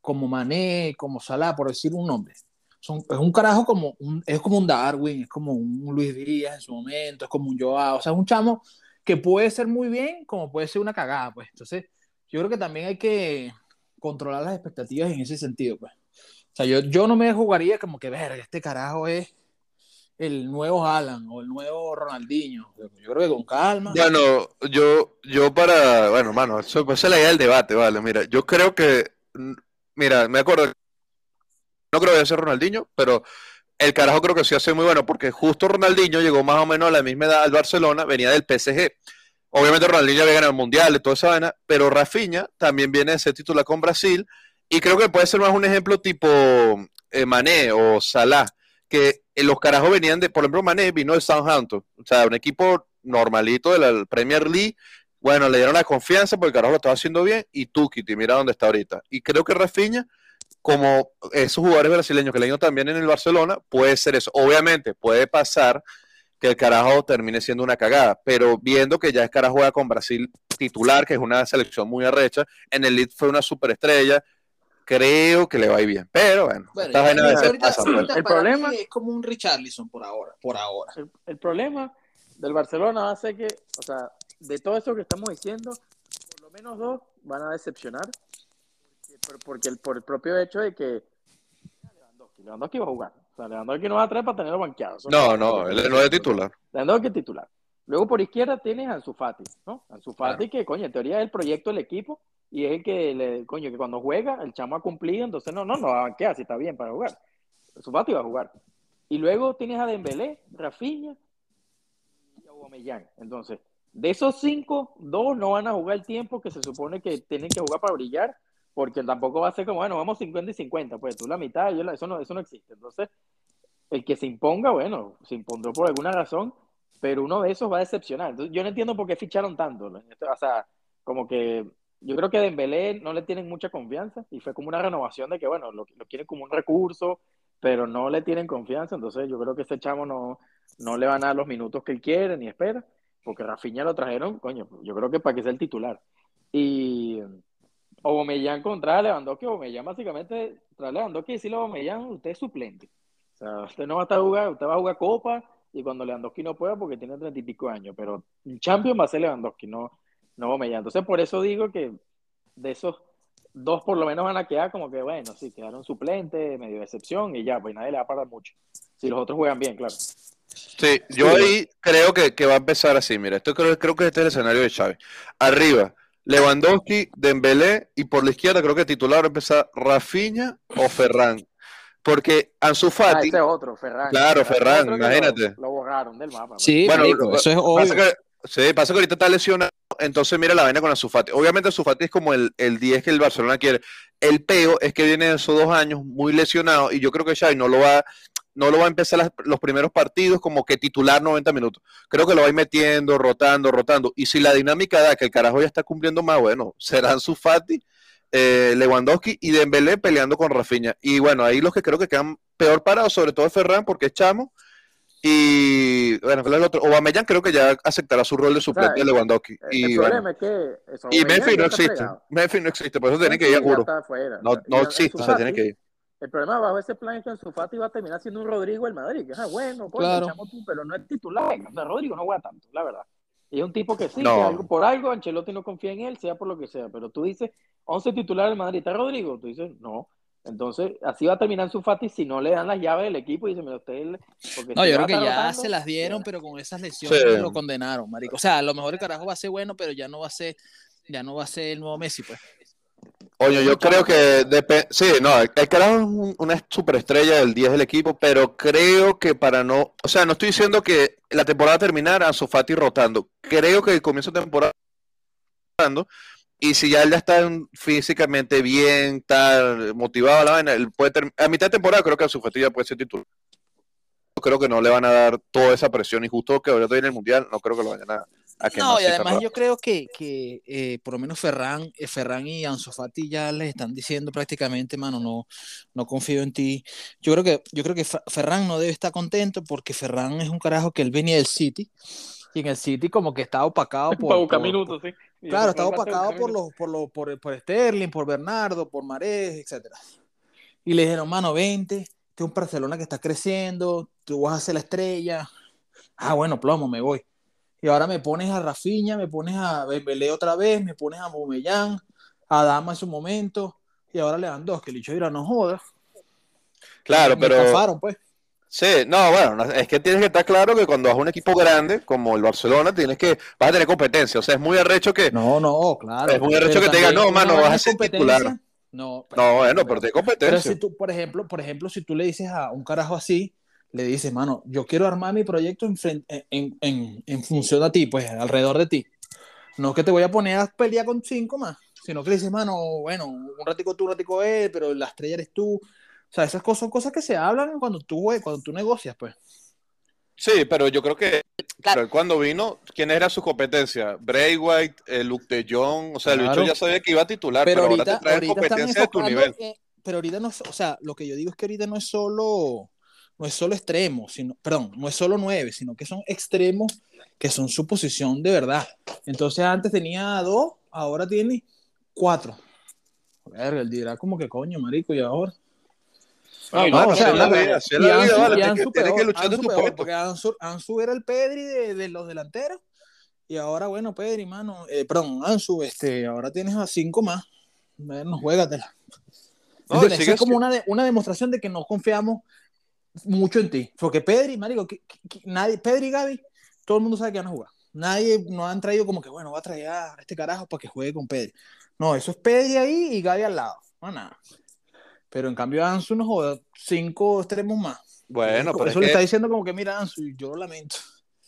como Mané, como Salah, por decir un nombre. Son, es un carajo como un, es como un Darwin, es como un Luis Díaz en su momento, es como un Joao, o sea, es un chamo que puede ser muy bien, como puede ser una cagada, pues. Entonces, yo creo que también hay que controlar las expectativas en ese sentido, pues. O sea, yo, yo no me jugaría como que, verga, este carajo es el nuevo Alan o el nuevo Ronaldinho. Yo creo que con calma. Bueno, yo, yo para, bueno, mano, eso, esa es la idea del debate, vale, mira, yo creo que, mira, me acuerdo, no creo que vaya a ser Ronaldinho, pero el carajo creo que sí hace muy bueno, porque justo Ronaldinho llegó más o menos a la misma edad al Barcelona, venía del PSG. Obviamente Ronaldinho había ganado el Mundial y toda esa vaina, pero Rafinha también viene de ser titular con Brasil, y creo que puede ser más un ejemplo tipo eh, Mané o Salah, que eh, los carajos venían de, por ejemplo, Mané vino del Southampton, o sea, un equipo normalito de la Premier League, bueno, le dieron la confianza porque el carajo lo estaba haciendo bien, y Tukiti, mira dónde está ahorita. Y creo que Rafinha, como esos jugadores brasileños que le dieron también en el Barcelona, puede ser eso. Obviamente, puede pasar que el carajo termine siendo una cagada, pero viendo que ya el carajo juega con Brasil titular, que es una selección muy arrecha, en el Leeds fue una superestrella, creo que le va a ir bien. Pero bueno, Bueno, esta ya- vaina a veces ahorita- pasa, pues. ahorita El problema- es como un Richarlison por ahora, por ahora. El, el problema del Barcelona va a ser que, o sea, de todo eso que estamos diciendo, por lo menos dos van a decepcionar. Porque, por- porque el, por el propio hecho de que Lewandowski, Lewandowski va a jugar. O sea, Lewandowski no va a traer para tenerlo banqueado. Eso No, no, él no es titular. Lewandowski es titular. Luego por izquierda tienes a Ansu Fati, ¿no? Ansu Fati que, coño, en teoría es el proyecto del equipo y es el que, le, coño, que cuando juega el chamo ha cumplido, entonces no, no, no va a banquear si está bien para jugar. Ansu Fati va a jugar. Y luego tienes a Dembélé, Rafinha y Aubameyang. Entonces, de esos cinco, dos no van a jugar el tiempo que se supone que tienen que jugar para brillar, porque tampoco va a ser como, bueno, vamos 50 y 50, pues tú la mitad, yo la- eso, no, eso no existe. Entonces, el que se imponga, bueno, se impondrá por alguna razón, pero uno de esos va a decepcionar. Entonces, yo no entiendo por qué ficharon tanto. ¿no? O sea, como que yo creo que Dembélé no le tienen mucha confianza y fue como una renovación de que, bueno, lo, lo quieren como un recurso, pero no le tienen confianza, entonces yo creo que ese chamo no, no le van a dar los minutos que él quiere ni espera, porque Rafinha lo trajeron, coño, yo creo que para que sea el titular. Y Aubameyang contra Lewandowski, Aubameyang básicamente, tras Lewandowski decirle a Aubameyang, usted es suplente. O sea, usted no va a estar jugando, usted va a jugar Copa y cuando Lewandowski no pueda porque tiene treinta y pico años, pero el champion va a ser Lewandowski, no, no Aubameyang. Entonces por eso digo que de esos dos por lo menos van a quedar como que, bueno, sí, quedaron suplentes, medio de excepción y ya, pues nadie le va a parar mucho. Si los otros juegan bien, claro. Sí, yo ahí creo que, que va a empezar así, mira, esto creo, creo que este es el escenario de Chávez. Arriba, Lewandowski, Dembélé y por la izquierda creo que titular va a empezar Rafinha o Ferran. Porque Ansu Ah, Fati, ese es otro, Ferran. Claro, Ferran, Otro que lo- imagínate. Lo, borraron del mapa. pues. Sí, Bueno, marico, lo- eso es pasa obvio. que, sí, pasa que ahorita está lesionado, entonces mira la vaina con Ansu Fati. Obviamente Ansu Fati es como el, el 10 que el Barcelona quiere. El peo es que viene de esos dos años muy lesionado y yo creo que Xavi no lo va, no lo va a empezar las- los primeros partidos como que titular 90 minutos. Creo que lo va a ir metiendo, rotando, rotando. Y si la dinámica da que el carajo ya está cumpliendo más, bueno, será Ansu Fati, eh, Lewandowski y Dembélé peleando con Rafinha. Y bueno, ahí los que creo que quedan peor parados, sobre todo es Ferran, porque es chamo. Y bueno, ¿cuál es el otro? Aubameyang creo que ya aceptará su rol de suplente el- de Lewandowski. El, y el bueno, es que. y Memphis no existe. Memphis no existe, por eso tiene que ir a juro. No, no existe, o sea, tiene que ir. El problema bajo ese plan es que Ansu Fati va a terminar siendo un Rodrigo del Madrid, que es ah, bueno, coño, Claro. echamos tú, pero no es titular. Sea, Rodrigo no juega tanto, la verdad. Y es un tipo que sí, No. que algo, por algo Ancelotti no confía en él, sea por lo que sea. Pero tú dices, 11 titulares del Madrid, ¿está Rodrigo? Tú dices, no. Entonces, así va a terminar Ansu Fati si no le dan las llaves del equipo y dice, mira, usted... porque No, yo creo que ya rotando, se las dieron, pero con esas lesiones Sí. lo condenaron, marico. O sea, a lo mejor el carajo va a ser bueno, pero ya no va a ser, ya no va a ser el nuevo Messi, pues. Oye, yo creo que depe- sí, no, el carajo es un- una superestrella del 10 del equipo, pero creo que para no, o sea, no estoy diciendo que la temporada terminara Ansu Fati rotando. Creo que el comienzo de temporada rotando y si ya él ya está en- físicamente bien, está motivado a la vaina, él puede term- a mitad de temporada creo que Ansu Fati ya puede ser titular. Creo que no le van a dar toda esa presión y justo que ahora viene el mundial, no creo que lo vayan a, a quemar No, y así tan además yo creo que, que eh, por lo menos Ferran, eh, Ferran y Ansu Fati ya les están diciendo prácticamente, mano, no, no confío en ti. Yo creo que, yo creo que Fer- Ferran no debe estar contento porque Ferran es un carajo que él venía del City y en el City como que está opacado por, Para buscar por- minutos, sí. Y Claro, buscar opacado por los, por los, por, por Sterling, por Bernardo, por Marés, etcétera. Y le dijeron, mano, vente, este es un Barcelona que está creciendo, tú vas a ser la estrella. Ah, bueno, plomo, me voy. Y ahora me pones a Rafinha, me pones a Dembélé otra vez, me pones a Bumellán, a Dama en su momento, y ahora Lewandowski, el dicho dirá, no jodas. Claro, Me pero estafaron, pues. Sí, no, bueno, no, es que tienes que estar claro que cuando vas a un equipo grande como el Barcelona, tienes que, vas a tener competencia. O sea, es muy arrecho que, No, no, claro. Es muy arrecho pero que te digan, no, mano, vas a ser titular. No, no, bueno, pero te Pero competencia. si tú, por ejemplo, por ejemplo, si tú le dices a un carajo así, le dices, mano, yo quiero armar mi proyecto en, fren- en, en, en función a ti, pues alrededor de ti. No que te voy a poner a pelear con cinco más, sino que le dices, mano, bueno, un ratico tú, un ratico él, pero la estrella eres tú. O sea, esas cosas son cosas que se hablan cuando tú, jue- cuando tú negocias, pues. Sí, pero yo creo que, claro, él cuando vino, ¿quién era su competencia? Bray White, eh, Luke de Jong, o sea, el Claro. bicho ya sabía que iba a titular, pero, Pero ahora ahorita, te traen ahorita están competencia de tu nivel. eh, pero ahorita no es, o sea, lo que yo digo es que ahorita no es solo, no es solo extremos, sino, perdón, no es solo nueve, sino que son extremos que son su posición de verdad. Entonces antes tenía dos, ahora tiene cuatro. Verga, él dirá como que coño, marico, y ahora. No, y No, no, así o sea, es la la- vida, así es Y la vida, Ansu- vale, Ansu tienes que peor, luchar de Ansu tu peor, puesto. Porque Ansu, Ansu era el Pedri de, de los delanteros. Y ahora, bueno, Pedri, mano, eh, perdón, Ansu, este, ahora tienes a cinco más. Bueno, juégatela. No, sigue es como una, de- una demostración de que no confiamos mucho en ti. Porque Pedri, marico, que, que- nadie, Pedri y Gaby, todo el mundo sabe que van a jugar. Nadie nos han traído como que, bueno, va a traer a este carajo para que juegue con Pedri. No, eso es Pedri ahí y Gaby al lado. No, nada. Pero en cambio Ansu nos joda cinco extremos más. Bueno, Por pero eso es le que- está diciendo como que, mira, Ansu, yo lo lamento.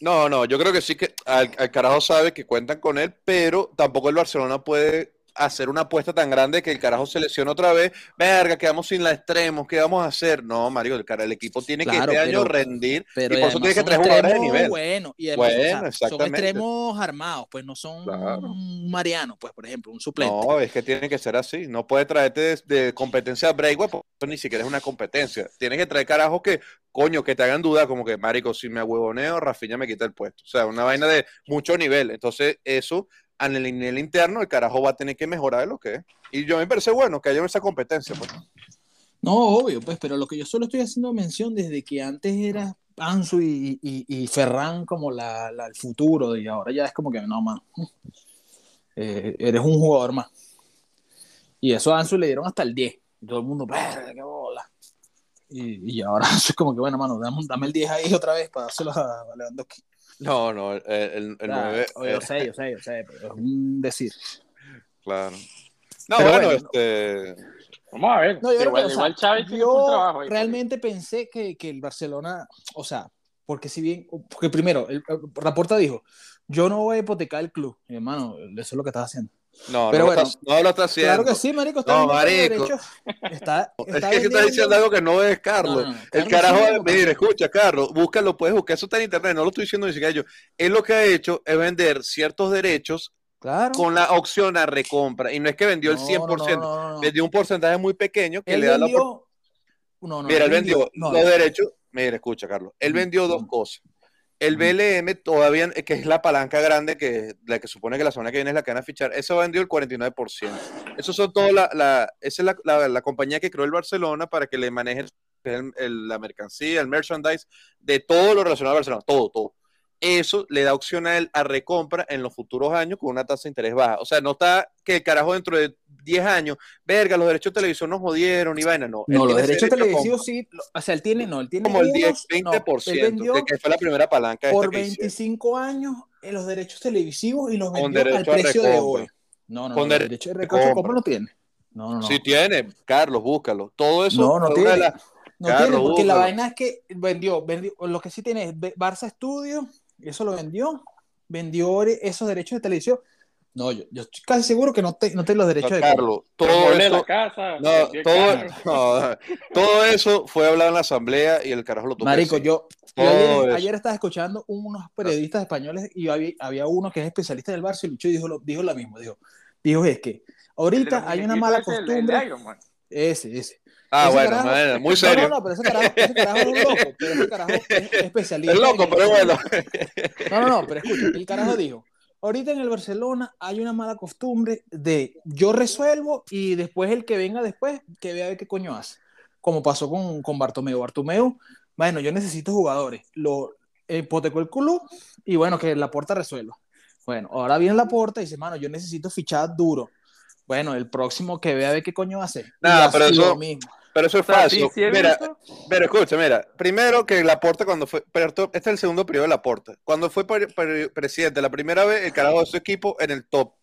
No, no, yo creo que sí que al, al carajo sabe que cuentan con él, pero tampoco el Barcelona puede hacer una apuesta tan grande que el carajo se lesiona otra vez. Verga, quedamos sin la extremos, ¿qué vamos a hacer? No, Mario, el, cara, el equipo tiene que este año rendir. Pero y por eso tiene que traer jugadores de nivel. y además, Bueno, o sea, son extremos armados, pues no son Claro. un Mariano, pues por ejemplo, un suplente. No, es que tiene que ser así. No puede traerte de, de competencia a breakaway, porque ni siquiera es una competencia. Tienes que traer carajos que, coño, que te hagan duda, como que, marico, si me ahuevoneo, Rafinha me quita el puesto. O sea, una vaina de mucho nivel. Entonces, eso, en el nivel interno, el carajo va a tener que mejorar de lo que es. Y yo me parece bueno que haya esa competencia. Pues. No, obvio, pues, pero lo que yo solo estoy haciendo mención desde que antes era Ansu y, y, Ferran como la, el futuro, y ahora ya es como que, no, man, eh, eres un jugador más. Y eso a Ansu le dieron hasta el 10. Y todo el mundo, qué bola. Y, y ahora es como que, bueno, mano, dame, dame el 10 ahí otra vez para dárselo a, a Lewandowski. No, no, el, el, el nueve, oye, yo eh, sé, yo sé, yo sé, pero es un decir. claro. No, Pero bueno, bueno, este. Vamos a ver. No, yo creo igual, que, o sea, tiene yo un trabajo ahí. realmente pensé que, que el Barcelona, o sea, porque si bien, porque primero, el, el Laporta dijo, yo no voy a hipotecar el club, Mi hermano, eso es lo que estás haciendo. No, Pero no, bueno, lo está, no lo está haciendo. Claro que sí, marico, está No, marico. Está, Es que aquí está vendiendo- diciendo algo que no es Carlos. No, no, no, El Carlos carajo, sí, mira, escucha, Carlos, búscalo, puedes buscar, eso está en internet, no lo estoy diciendo ni siquiera yo. Él lo que ha hecho es vender ciertos derechos Claro. con la opción a recompra. Y no es que vendió el No, 100%, no, vendió un porcentaje muy pequeño que Él le da la oportunidad. vendió... No, no, Mira, él vendió los derechos. Mira, escucha, Carlos. Él vendió dos cosas. El. BLM todavía, que es la palanca grande, que la que supone que la semana que viene es la que van a fichar, eso vendió el 49%. Eso son todas la, la- esa es la, la- la compañía que creó el Barcelona para que le maneje el- el- la mercancía, el merchandise, de todo lo relacionado a Barcelona, todo, todo. Eso le da opción a él a recompra en los futuros años con una tasa de interés baja. O sea, no está que el carajo dentro de 10 años, verga, los derechos de televisión nos jodieron y vaina, no. No, los derechos compra televisivos sí, lo- o sea, él tiene, no, él tiene como el 10, unos, no, 20%, él vendió de que fue la primera palanca por esta que hicieron. 25 años en los derechos televisivos y los vendió al precio de hoy. No, no, Con no, el derecho de de recompra compra. no tiene. No, no, no. Si tiene, Carlos, búscalo. Todo eso No, no de tiene. No Carlos, tiene, porque la vaina es que vendió, vendió, lo que sí tiene es Barça Studio, eso lo vendió, vendió esos derechos de televisión. No, yo, yo estoy casi seguro que no, te, no tiene los derechos de compra. Carlos, todo la casa. no, todo, no, eso fue hablado en la asamblea y el carajo lo que Marico, yo, ayer, ayer estaba escuchando unos periodistas españoles y había, había uno que es especialista del Barça y Lucho dijo lo, dijo lo mismo, dijo, dijo es que de ahorita hay una mala de- de costumbre, ese, ese. Ah, bueno, carajo- bueno, muy No, serio. No, no, pero ese carajo, ese carajo es un loco, pero ese carajo es especialista. es loco, pero bueno. No, no, no, pero escucha, el carajo dijo, ahorita en el Barcelona hay una mala costumbre de yo resuelvo y después el que venga después, que vea a ver qué coño hace. Como pasó con, con Bartomeu. Bartomeu, bueno, yo necesito jugadores. Lo hipotecó el culo y bueno, que la puerta resuelva. Bueno, ahora viene la puerta y dice, mano, yo necesito fichar duro. Bueno, el próximo que vea a ver qué coño hace. Nah, pero eso- lo mismo. Pero eso es O sea, falso. sí, sí he Mira, Pero escucha, mira, primero que Laporta cuando fue, este es el segundo periodo de Laporta. Cuando fue pre- pre- presidente la primera vez, el carajo de su equipo en el top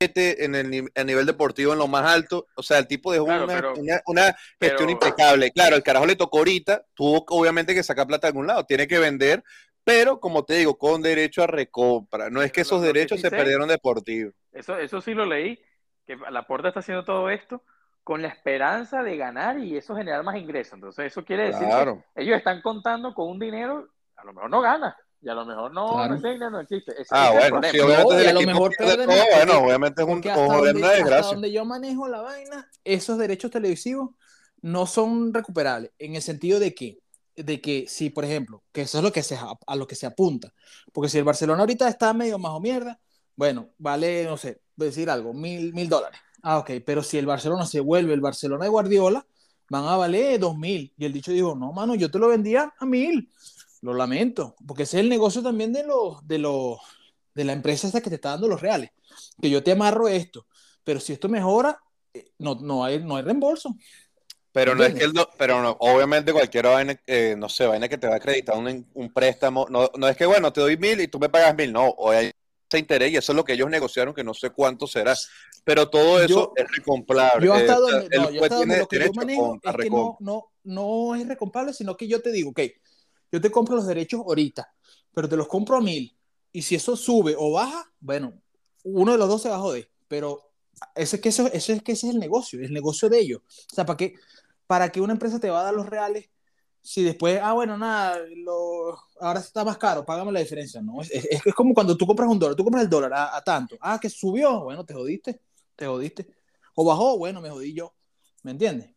7 en el nivel deportivo en lo más alto, o sea, el tipo dejó Claro, una, pero- una, una gestión pero- impecable. Claro, el carajo le tocó ahorita, tuvo obviamente que sacar plata de algún lado, tiene que vender, pero como te digo, con derecho a recompra. No es que esos derechos se perdieron deportivos. Eso, eso sí lo leí, que Laporta está haciendo todo esto con la esperanza de ganar y eso generar más ingresos. Entonces, eso quiere decir Claro. que ellos están contando con un dinero, a lo mejor no gana, y a lo mejor no, Claro. existe. Ese- Ah, ese bueno, sí, obviamente No, a lo mejor pierde todo, bueno, obviamente es un, ojo, hasta desgracia. donde yo manejo la vaina, esos derechos televisivos no son recuperables, en el sentido de que, de que si, por ejemplo, que eso es lo que se, a lo que se apunta, porque si el Barcelona ahorita está medio más o mierda, bueno, vale, no sé, decir algo, mil, mil dólares. Ah, ok, pero si el Barcelona se vuelve el Barcelona de Guardiola, van a valer dos mil. Y el dicho dijo, no, mano, yo te lo vendía a mil. Lo lamento, porque ese es el negocio también de los, de los, de la empresa esta que te está dando los reales. Que yo te amarro esto, pero si esto mejora, eh, no, no, hay, no hay reembolso. Pero no es que él no, pero no, obviamente cualquier vaina, eh, no sé, vaina que te va a acreditar un, un préstamo, no, no es que bueno, te doy mil y tú me pagas mil, no, o hay ese interés y eso es lo que ellos negociaron, que no sé cuánto será, pero todo eso Yo- es recomprable. Yo eh, hasta sea, donde, el no, yo juez hasta donde lo que yo manejo es que no, no, no es recomprable, sino que yo te digo, ok, yo te compro los derechos ahorita, pero te los compro a mil. Y si eso sube o baja, bueno, uno de los dos se va a joder, pero ese, que eso, eso es que ese es el negocio, el negocio de ellos. O sea, ¿para qué, ¿para qué una empresa te va a dar los reales si después, ah, bueno, nada, lo, ahora está más caro, págame la diferencia, ¿no? Es, es, es como cuando tú compras un dólar, tú compras el dólar a, a, tanto, ah, que subió, bueno, te jodiste, te jodiste, o bajó, bueno, me jodí yo, ¿me entiendes?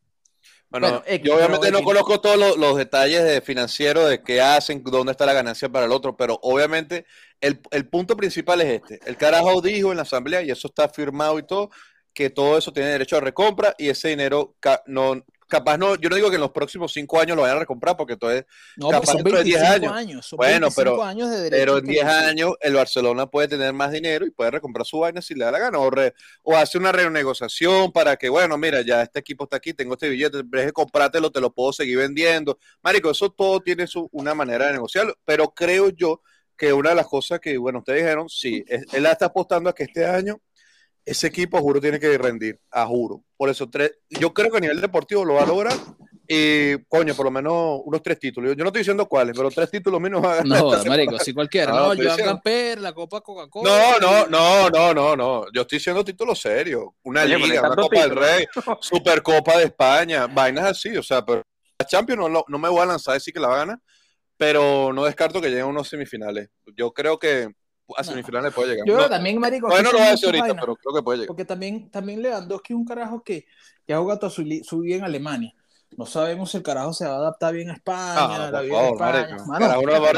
Bueno, bueno X, yo obviamente no X. conozco todos los, los, detalles de financiero de qué hacen, dónde está la ganancia para el otro, pero obviamente el, el punto principal es este. El carajo dijo en la asamblea, y eso está firmado y todo, que todo eso tiene derecho a recompra y ese dinero no, capaz no, yo no digo que en los próximos cinco años lo vayan a recomprar porque entonces no, capaz son 25 de 10 años. años son bueno, 25 pero, años de pero en 10 años el Barcelona puede tener más dinero y puede recomprar su vaina si le da la gana o, re, o hace una renegociación para que, bueno, mira, ya este equipo está aquí, tengo este billete, de comprártelo, te lo puedo seguir vendiendo. Marico, eso todo tiene su, una manera de negociarlo, pero creo yo que una de las cosas que, bueno, ustedes dijeron, sí, él está apostando a que este año ese equipo, juro, tiene que rendir, a juro. Por eso, tres, yo creo que a nivel deportivo lo va a lograr. Y, coño, por lo menos unos tres títulos. Yo, no estoy diciendo cuáles, pero tres títulos menos va a ganar. No, marico, si cualquiera. No, no yo a Camper, la Copa No, Coca-Cola. no, no, no, no, no. Yo estoy diciendo títulos serios. Una Oye, liga, una Copa del Rey, Supercopa de España, vainas así. O sea, pero la Champions no, no me voy a lanzar a decir que la va a ganar, pero no descarto que lleguen a unos semifinales. Yo creo que a semifinales no. puede llegar. Yo no, también, marico. Bueno, no lo voy a decir ahorita, vaina, pero creo que puede llegar. Porque también, también Lewandowski es un carajo que, ha jugado toda su, vida en Alemania. No sabemos si el carajo se va a adaptar bien a España, ah, a la vida favor, de España. Mano, carajo, no, no, no,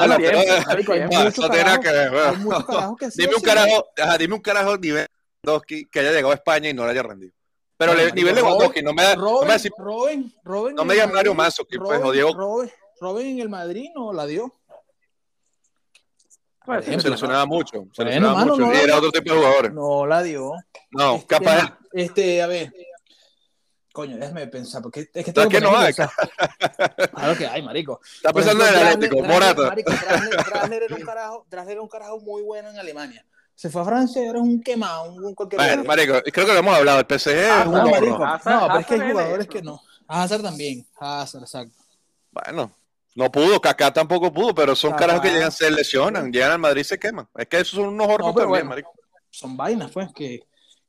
carajo, que dime un carajo, ajá, dime un carajo nivel Lewandowski que haya llegado a España y no le haya rendido. Pero el nivel de Lewandowski no me da, Robin, no me, decir, Robin, Robin no me digas Mario Mazo, que pues, o Diego. Robin, Robin en el Madrid no la dio. Se lesionaba mucho, se bueno, lesionaba mano, mucho, no, y era otro tipo de jugadores. No la dio. No, este, capaz. Este, a ver. Coño, déjame pensar, porque es que todo que no hay. Claro que hay, marico. Está pensando en el Atlético, Morata. Marico, Drasler era un carajo, Drasler era un carajo muy bueno en Alemania. Se fue a Francia y era un quemado, un cualquier bueno, marico, creo que lo hemos hablado, el PSG ah, es un no, marico, no, pero es que hay jugadores que no. Hazard también, Hazard, exacto. Bueno, no pudo, Kaká tampoco pudo, pero son Kaká. carajos que llegan, se lesionan, llegan al Madrid y se queman. Es que esos son unos hornos no, también, bueno, marico. Son vainas, pues, que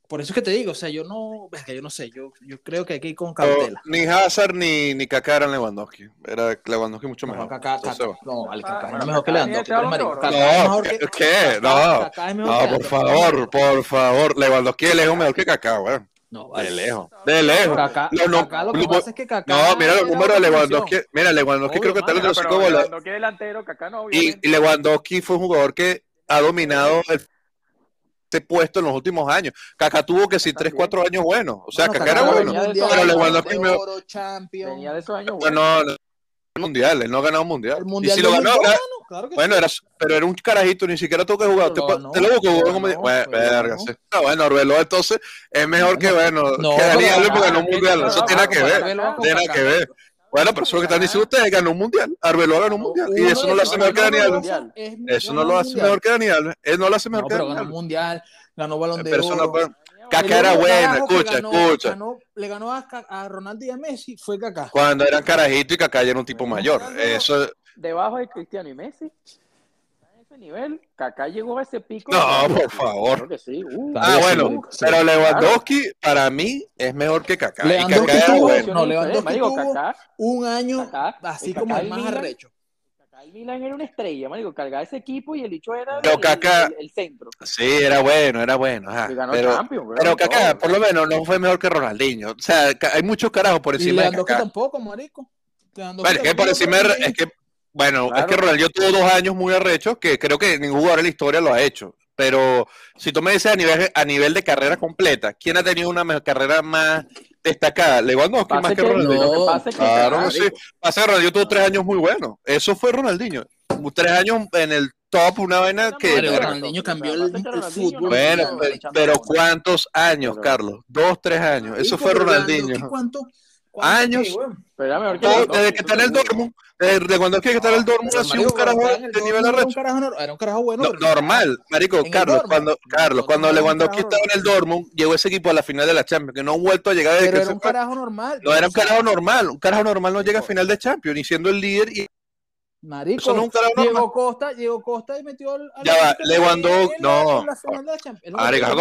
por eso es que te digo, o sea, yo no, es que yo no sé, yo, yo creo que hay que ir con cautela. Ni Hazard ni, ni Kaká eran Lewandowski, era Lewandowski mucho mejor. No, Kaká, Kaká, no, vale, Kaká es mejor que Lewandowski, no, ¿qué? ¿qué? No, no, por favor, por favor, Lewandowski es lejos mejor que Kaká, weón. No, vale. De lejos. De lejos. Kaká, no, no, Kaká, lo que pasa es que Kaká. No, mira los números de Lewandowski. Mira, Lewandowski creo que está en los cinco goles. Lewandowski delantero, Kaká no, y, y Lewandowski fue un jugador que ha dominado el este puesto en los últimos años. Kaká tuvo que si 3, 4 años buenos. O sea, Kaká era bueno. Pero Lewandowski me... oro, champion. Venía de esos años buenos. No, no, mundial, él no ha ganado un mundial. El mundial y si lo ganó, ganó bueno, sí. era, pero era un carajito, ni siquiera tuvo que jugar. Te, no, te lo busco, como no, bueno, verga, no. sí. No, bueno, Arbeloa entonces es mejor que bueno, No, que Dani pero- Alves porque ganó un ah, mundial. Eso no, tiene no, que no, ver. Tiene que ver. Bueno, pero eso es lo que están diciendo ustedes, ganó un mundial. Arbeloa ganó un mundial. Y eso no lo hace mejor que Dani Alves. Eso no lo hace mejor que Dani Alves. Él no lo hace No, mejor que pero Dani ganó el Alves. mundial, ganó balón de no oro. Kaká era que escucha, ganó- escucha. ganó- le ganó a, a Ronaldo y a Messi fue Kaká. Cuando eran carajitos y Kaká ya era un tipo mayor. Eso, Debajo de Cristiano y Messi. Nivel, Kaká llegó a ese pico. No, por favor. Claro que sí. Uh, Ah, bueno, pero Lewandowski para mí es mejor que Kaká. Y Lewandowski Kaká era tuvo- bueno. no, Lewandowski marico, tuvo- Kaká, Un año Kaká, así Kaká como el más arrecho. El Milan era una estrella, marico, cargaba ese equipo y el bicho era el, Kaká- el- el centro. Sí, era bueno, era bueno. ajá. Y ganó Pero, Champions, bro, pero y Kaká, por lo menos, no fue mejor que Ronaldinho. O sea, hay muchos carajos por Y encima de Lewandowski Kaká. tampoco, marico. Bueno, es que por encima, es que, bueno, Claro. es que Ronaldinho tuvo dos años muy arrechos que creo que ningún jugador en la historia lo ha hecho. Pero si tú me dices a nivel, a nivel de carrera completa, ¿quién ha tenido una mejor carrera más destacada? Lewandowski Pasa más que, que- Ronaldinho. no, que Claro que sí. Pasa que Ronaldinho tuvo tres años muy buenos. Eso fue Ronaldinho. Tres años en el top, una vaina que. Pero Ronaldinho cambió el, fútbol. no Bueno, pero, pero ¿cuántos años, Carlos? Dos, tres años. Eso fue Ronaldinho. ¿Cuánto? Años. Pero que Todo- desde que está en el. Dortmund, desde cuando es que está en el Pero, ha sido un carajo de nivel arrecho. Era un carajo bueno. No, normal, marico, Carlos, cuando, Carlos, cuando Lewandowski estaba en el Dortmund, llegó ese equipo a la final de la Champions, que no ha vuelto a llegar desde Pero que era un carajo normal. No era un carajo normal, un carajo normal no llega a final de Champions, y siendo el líder y Marico, Eso no es un carajo normal. Diego Costa, Diego Costa y metió al, Ya va, Lewandowski- Madrid en la- no. lo es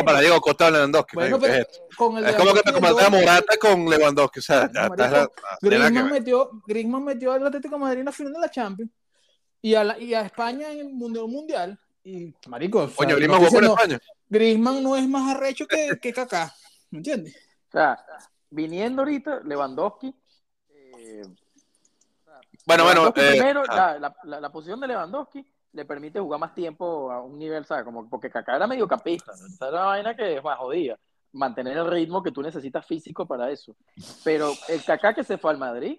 digo. para Diego Costa y Lewandowski. Bueno, marico, ¿qué pero es esto? con el Es como que te Lewandowski comparas a Morata con Lewandowski. O sea, ya Marico, estás. Griezmann metió, Griezmann metió al Atlético de Madrid en la final de la Champions y a, la- y a España en el Mundial Mundial. Y, marico, o sea, Coño, no Griezmann jugó por España. Griezmann no es más arrecho que, que Kaká, ¿me entiendes? O sea, viniendo ahorita, Lewandowski. eh, Bueno, bueno. Eh, primero, ah, la, la- la- posición de Lewandowski le permite jugar más tiempo a un nivel, ¿sabes? Como, porque Kaká era mediocampista. ¿no? Esa era una vaina que es más jodida. Mantener el ritmo que tú necesitas físico para eso. Pero el Kaká que se fue al Madrid,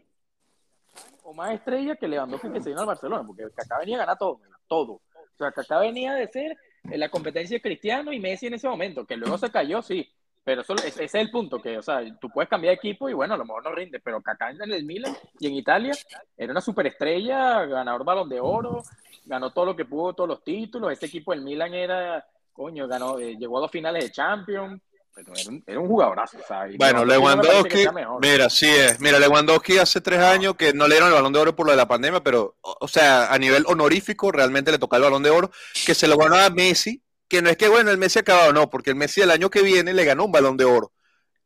o más estrella que Lewandowski que se vino al Barcelona, porque Kaká venía a ganar todo, todo. O sea, Kaká venía de ser en la competencia de Cristiano y Messi en ese momento, que luego se cayó, sí. Pero eso, ese es el punto, que, o sea, tú puedes cambiar de equipo y bueno, a lo mejor no rinde, pero Kaká en el Milan y en Italia era una superestrella, ganador balón de oro, ganó todo lo que pudo, todos los títulos. Ese equipo del Milan era, coño, ganó, eh, llegó a dos finales de Champions. Pero era, un, era un jugadorazo, o sea, y Bueno, Lewandowski, mira, sí es. Mira, Lewandowski hace tres años que no le dieron el balón de oro por lo de la pandemia, pero, o o sea, a nivel honorífico realmente le tocó el balón de oro, que se lo ganó a Messi, que no es que, bueno, el Messi ha acabado, no, porque el Messi el año que viene le ganó un balón de oro.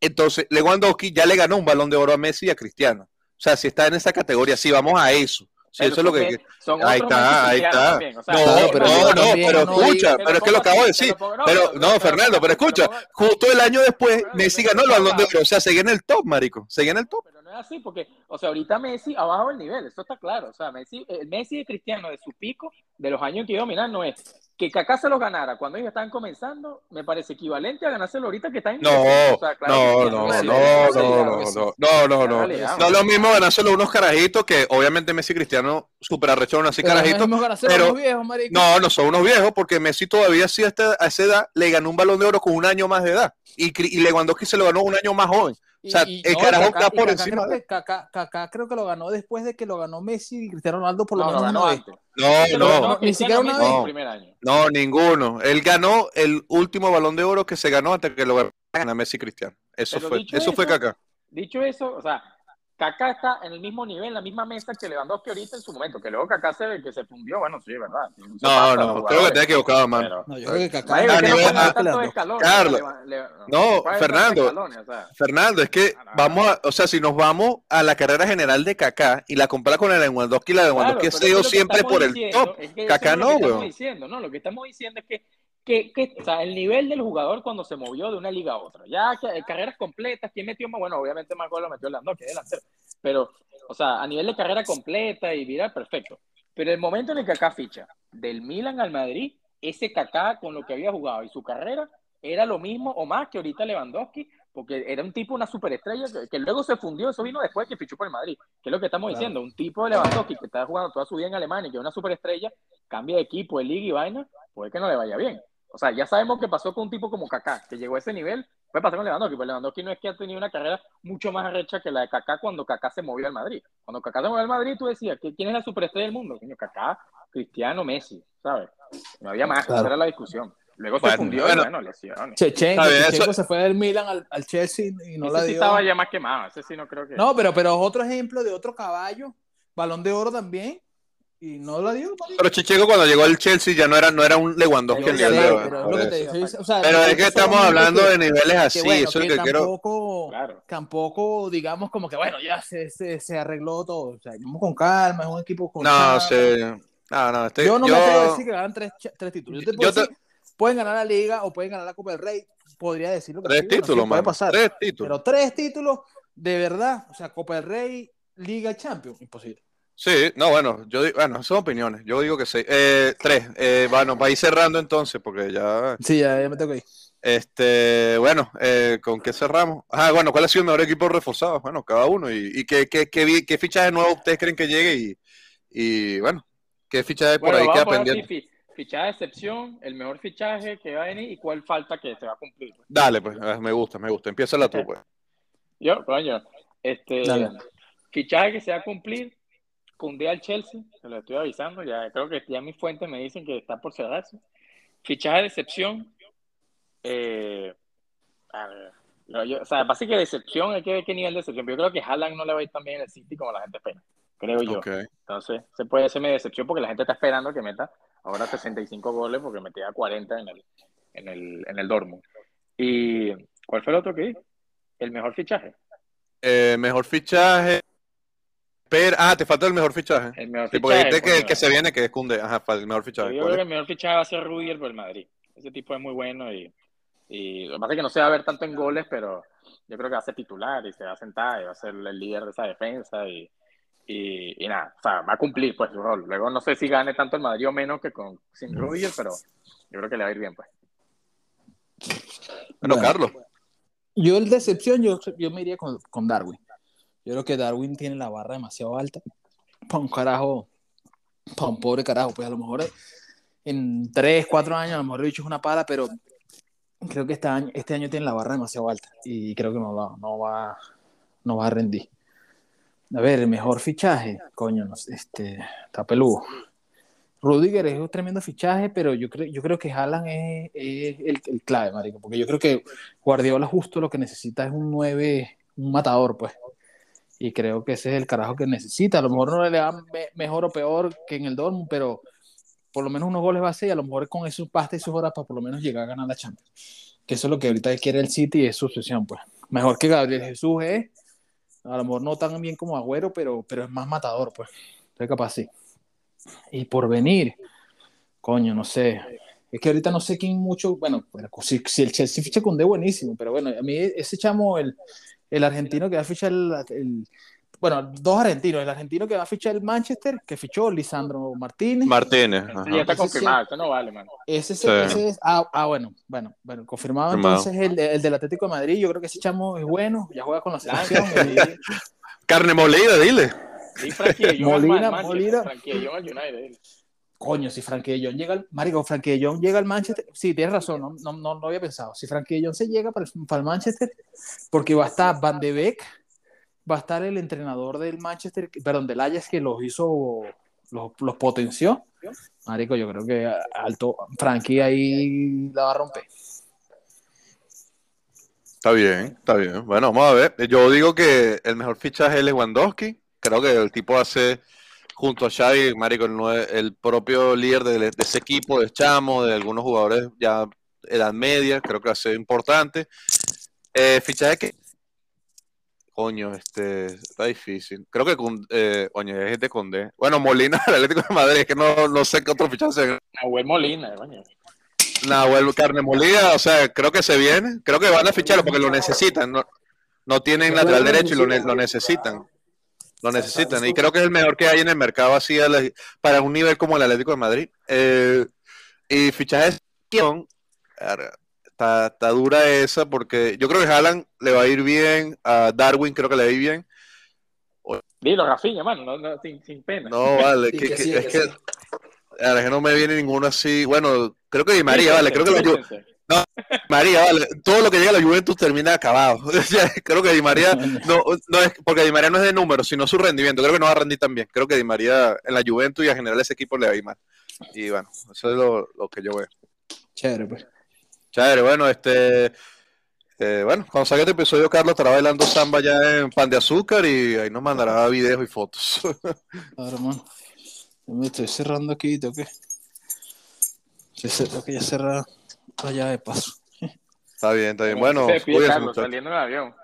Entonces, Lewandowski ya le ganó un balón de oro a Messi y a Cristiano. O sea, si está en esa categoría, sí, vamos a eso. Sí, eso es lo que... Ahí está, ahí está. también, o sea, No, pero no, pero escucha, pero es que lo acabo de decir. Pero, no, Fernando, pero escucha, justo el año después, Messi ganó el balón de oro. O sea, seguía en el top, marico. Seguía en el top. Pero no es así, porque, o sea, ahorita Messi ha bajado el nivel, eso está claro. O sea, Messi, el Messi de Cristiano de su pico, de los años que iba a dominar, no es. Que Kaká se lo ganara cuando ellos estaban comenzando, me parece equivalente a ganárselo ahorita que está en No, o sea, claro, no, no, no, no, no, no, no, no, no. realidad, No es lo mismo ganárselo unos carajitos que obviamente Messi y Cristiano super arrecharon así no carajitos. pero- viejos. No, no son unos viejos porque Messi todavía sí a, esta- a esa edad le ganó un balón de oro con un año más de edad. Y, y Lewandowski se lo ganó un año más joven. O sea, Y- y- el no, carajo Kaká- está por Kaká encima creo que- Kaká, Kaká creo que lo ganó después de que lo ganó Messi y Cristiano Ronaldo por lo No, lo menos ganó una vez. antes. No, no, ni siquiera una vez. el primer año. no, ninguno. Él ganó el último balón de oro que se ganó antes que lo ganara Messi y Cristiano. Eso Pero fue, dicho eso fue eso, Kaká. Dicho eso, o sea, Kaká está en el mismo nivel, en la misma mesa que Lewandowski ahorita en su momento, que luego Kaká se, que se fundió, bueno, sí, ¿verdad? Eso No, pasa los no, creo que te has equivocado, man. pero- No, yo creo que Kaká A es no nivel- Carlos. le- le- No, Fernando. tantos escalones, o sea. Fernando, es que No, no, vamos a, o sea, si nos vamos a la carrera general de Kaká y la compara con el Lewandowski, la de Lewandowski Claro, ha sido es siempre por el diciendo top. es que Kaká es no, diciendo, ¿no? Lo que estamos diciendo es que, que, que, o sea, el nivel del jugador cuando se movió de una liga a otra. Ya que, carreras completas, ¿quién metió más? Bueno, obviamente más goles lo metió Lewandowski, es delantero. Pero, o sea, a nivel de carrera completa y viral, perfecto. Pero el momento en el que Kaká ficha del Milan al Madrid, ese Kaká con lo que había jugado y su carrera era lo mismo o más que ahorita Lewandowski, porque era un tipo, una superestrella que, que luego se fundió, eso vino después que fichó por el Madrid, que es lo que estamos Claro. diciendo, un tipo de Lewandowski que está jugando toda su vida en Alemania y que es una superestrella, cambia de equipo, de liga y vaina, puede que no le vaya bien. O sea, ya sabemos que pasó con un tipo como Kaká, que llegó a ese nivel, puede pasar con Lewandowski, pero Lewandowski no es que ha tenido una carrera mucho más arrecha que la de Kaká cuando Kaká se movió al Madrid. Cuando Kaká se movió al Madrid, tú decías, ¿qui- ¿quién es la superestrella del mundo? Coño, Kaká, Cristiano, Messi, ¿sabes? No había más, Claro. esa era la discusión. Luego Bueno, se fundió bueno. y bueno, lesiones. Chechenko, se fue del Milan al, al Chelsea y no ese la sí dio. estaba ya más quemado, ese sí no creo que... No, pero, pero otro ejemplo de otro caballo, balón de oro también, y no la dio. marico. Pero Chicheco cuando llegó al Chelsea ya no era, no era un Lewandowski el sé, día de hoy. pero es que que estamos hablando que- de niveles que así, bueno, eso es que lo que quiero. tampoco, Claro. tampoco, digamos, como que bueno, ya se, se, se arregló todo. O sea, vamos con calma, es un equipo con No, calma. sé. No, no, estoy, Yo no yo, me atrevo a decir que ganan tres, tres títulos. Yo te puedo Yo te- decir, pueden ganar la Liga o pueden ganar la Copa del Rey. Podría decirlo. que tres sí, bueno, títulos, sí, puede pasar. Tres títulos. Pero tres títulos, de verdad, o sea, Copa del Rey, Liga Champions, imposible. Sí, no, bueno, yo digo, bueno, son opiniones. Yo digo que sí. Eh, tres. Eh, bueno, para ir cerrando entonces, porque ya. Sí, ya, ya me tengo que ir. Este, bueno, eh, ¿con qué cerramos? Ah, bueno, ¿cuál ha sido el mejor equipo reforzado? Bueno, cada uno. ¿Y, y qué, qué, qué, qué fichaje nuevo ustedes creen que llegue? Y, y bueno, ¿qué fichaje por Bueno, ahí vamos queda a poner así, pendiente? fi- fichaje de excepción, el mejor fichaje que va a venir y cuál falta que se va a cumplir. Dale, pues, ah, me gusta, me gusta. Empieza la tú, pues. Yo, coño, este, Dale. fichaje que se va a cumplir, Cundé al Chelsea, se lo estoy avisando, ya creo que ya mis fuentes me dicen que está por cerrarse. Fichaje de excepción, eh, a ver, no, yo- o sea, pasa que de excepción hay que ver qué nivel de excepción, pero yo creo que Haaland no le va a ir tan bien en el City como la gente espera. creo yo. Ok. Entonces, se puede mi decepción porque la gente está esperando que meta ahora 65 goles porque metía 40 en el, en el, en el Dortmund. ¿Y cuál fue el otro que di? El mejor fichaje. Eh, mejor fichaje. Pero, ah, te falta el mejor fichaje. El mejor Sí, porque fichaje. dijiste que el que se viene, que es Kunde. Ajá, para el mejor Yo fichaje. creo ¿cuál que el mejor fichaje va a ser Rudiger por el Madrid. Ese tipo es muy bueno y, y lo que pasa es que no se va a ver tanto en goles, pero yo creo que va a ser titular y se va a sentar y va a ser el líder de esa defensa y, y, y nada, o sea, va a cumplir pues su rol. Luego no sé si gane tanto el Madrid o menos que con sin Rudiger, pero yo creo que le va a ir bien pues. Bueno, Bueno. Carlos. Yo el decepción, yo, yo me iría con, con Darwin. Yo creo que Darwin tiene la barra demasiado alta. Para un carajo, para un pobre carajo, pues a lo mejor en 3, 4 años a lo mejor el bicho es una pala, pero creo que este año, este año tiene la barra demasiado alta y creo que no va, no va, no va a rendir. A ver, el mejor fichaje, coño, no este, está peludo. Rudiger es un tremendo fichaje, pero yo creo, yo creo que Haaland es, es el, el clave, marico, porque yo creo que Guardiola justo lo que necesita es un 9, un matador, pues. Y creo que ese es el carajo que necesita. A lo mejor no le da me- mejor o peor que en el Dortmund, pero por lo menos unos goles va a hacer y a lo mejor con esos pasta y sus horas para por lo menos llegar a ganar la Champions. Que eso es lo que ahorita quiere el City y es su pues. Mejor que Gabriel Jesús es, a lo mejor no tan bien como Agüero, pero, pero es más matador, pues. Entonces capaz sí. Y por venir, coño, no sé. Es que ahorita no sé quién mucho, bueno, bueno, si, si el Chelsea ficha con D, buenísimo, pero bueno, a mí ese chamo, el, el argentino que va a fichar el, el- bueno, dos argentinos, el argentino que va a fichar el Manchester, que fichó Lisandro Martínez, Martínez. Ajá. ya está confirmado, esto no vale, man. ese, Sí. ese es, ah, ah, bueno, bueno, bueno, confirmado, Confirmado. entonces el, el del Atlético de Madrid, yo creo que ese chamo es bueno, ya juega con la selección, y- Carne molida, dile. Sí, Molina, Molina. Jong al United. Coño, si Frankie de Jong llega al. Marico, Frankie de llega al Manchester. Sí, tienes razón, no, no, no había pensado. Si Frankie de Jong se llega para el, para Manchester, porque va a estar Van de Beek, va a estar el entrenador del Manchester, perdón, del Ajax que los hizo, los, los potenció. Marico, yo creo que alto. Frankie ahí la va a romper. Está bien, está bien. Bueno, vamos a ver. Yo digo que el mejor fichaje es Lewandowski. Creo que el tipo hace junto a Xavi, marico, el, el propio líder de, de ese equipo, de Chamo, de algunos jugadores ya edad media, creo que va a ser importante. Eh, fichaje que coño, este está difícil. Creo que eh, coño, es de Condé. Bueno, Molina del Atlético de Madrid, es que no, no sé qué otro fichaje Nahuel Molina, coño. Nahuel Carne Molida, o sea, creo que se viene. Creo que van a ficharlo porque lo necesitan. No, no tienen lateral derecho y lo necesitan. Lo necesitan. Y creo que es el mejor que hay en el mercado así a la- para un nivel como el Atlético de Madrid. Eh, y fichajes está, está dura esa porque yo creo que Haaland le va a ir bien. A Darwin creo que le va a ir bien. Dilo, Rafinha, mano, no, no, sin, sin pena. No, vale. Sí, que- que que- sí, es que que, sí. a la que no me viene ninguno así. Bueno, creo que Di María, vale. Creo que la Ju- Fíjense. María, vale, todo lo que llega a la Juventus termina acabado. Creo que Di María no, no es porque Di María no es de números, sino su rendimiento. Creo que no va a rendir tan bien. Creo que Di María en la Juventus y en general ese equipo le va a ir mal. Y bueno, eso es lo, lo que yo veo. Chévere, pues. Chévere, bueno, este eh, bueno, cuando salga este episodio, Carlos estará bailando samba ya en pan de azúcar y ahí nos mandará videos y fotos. Ahora, hermano. Yo me estoy cerrando aquí, tengo que. Estoy cer- Tengo que ya cerrar allá de paso. Está bien, está bien. Bueno, Carlos, saliendo en el avión.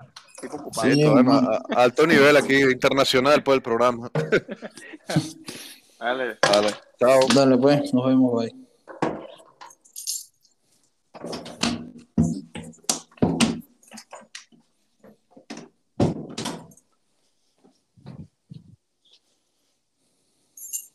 Sí, además, alto nivel aquí internacional por el programa. Dale. Dale. Chao. Dale pues, nos vemos, bye.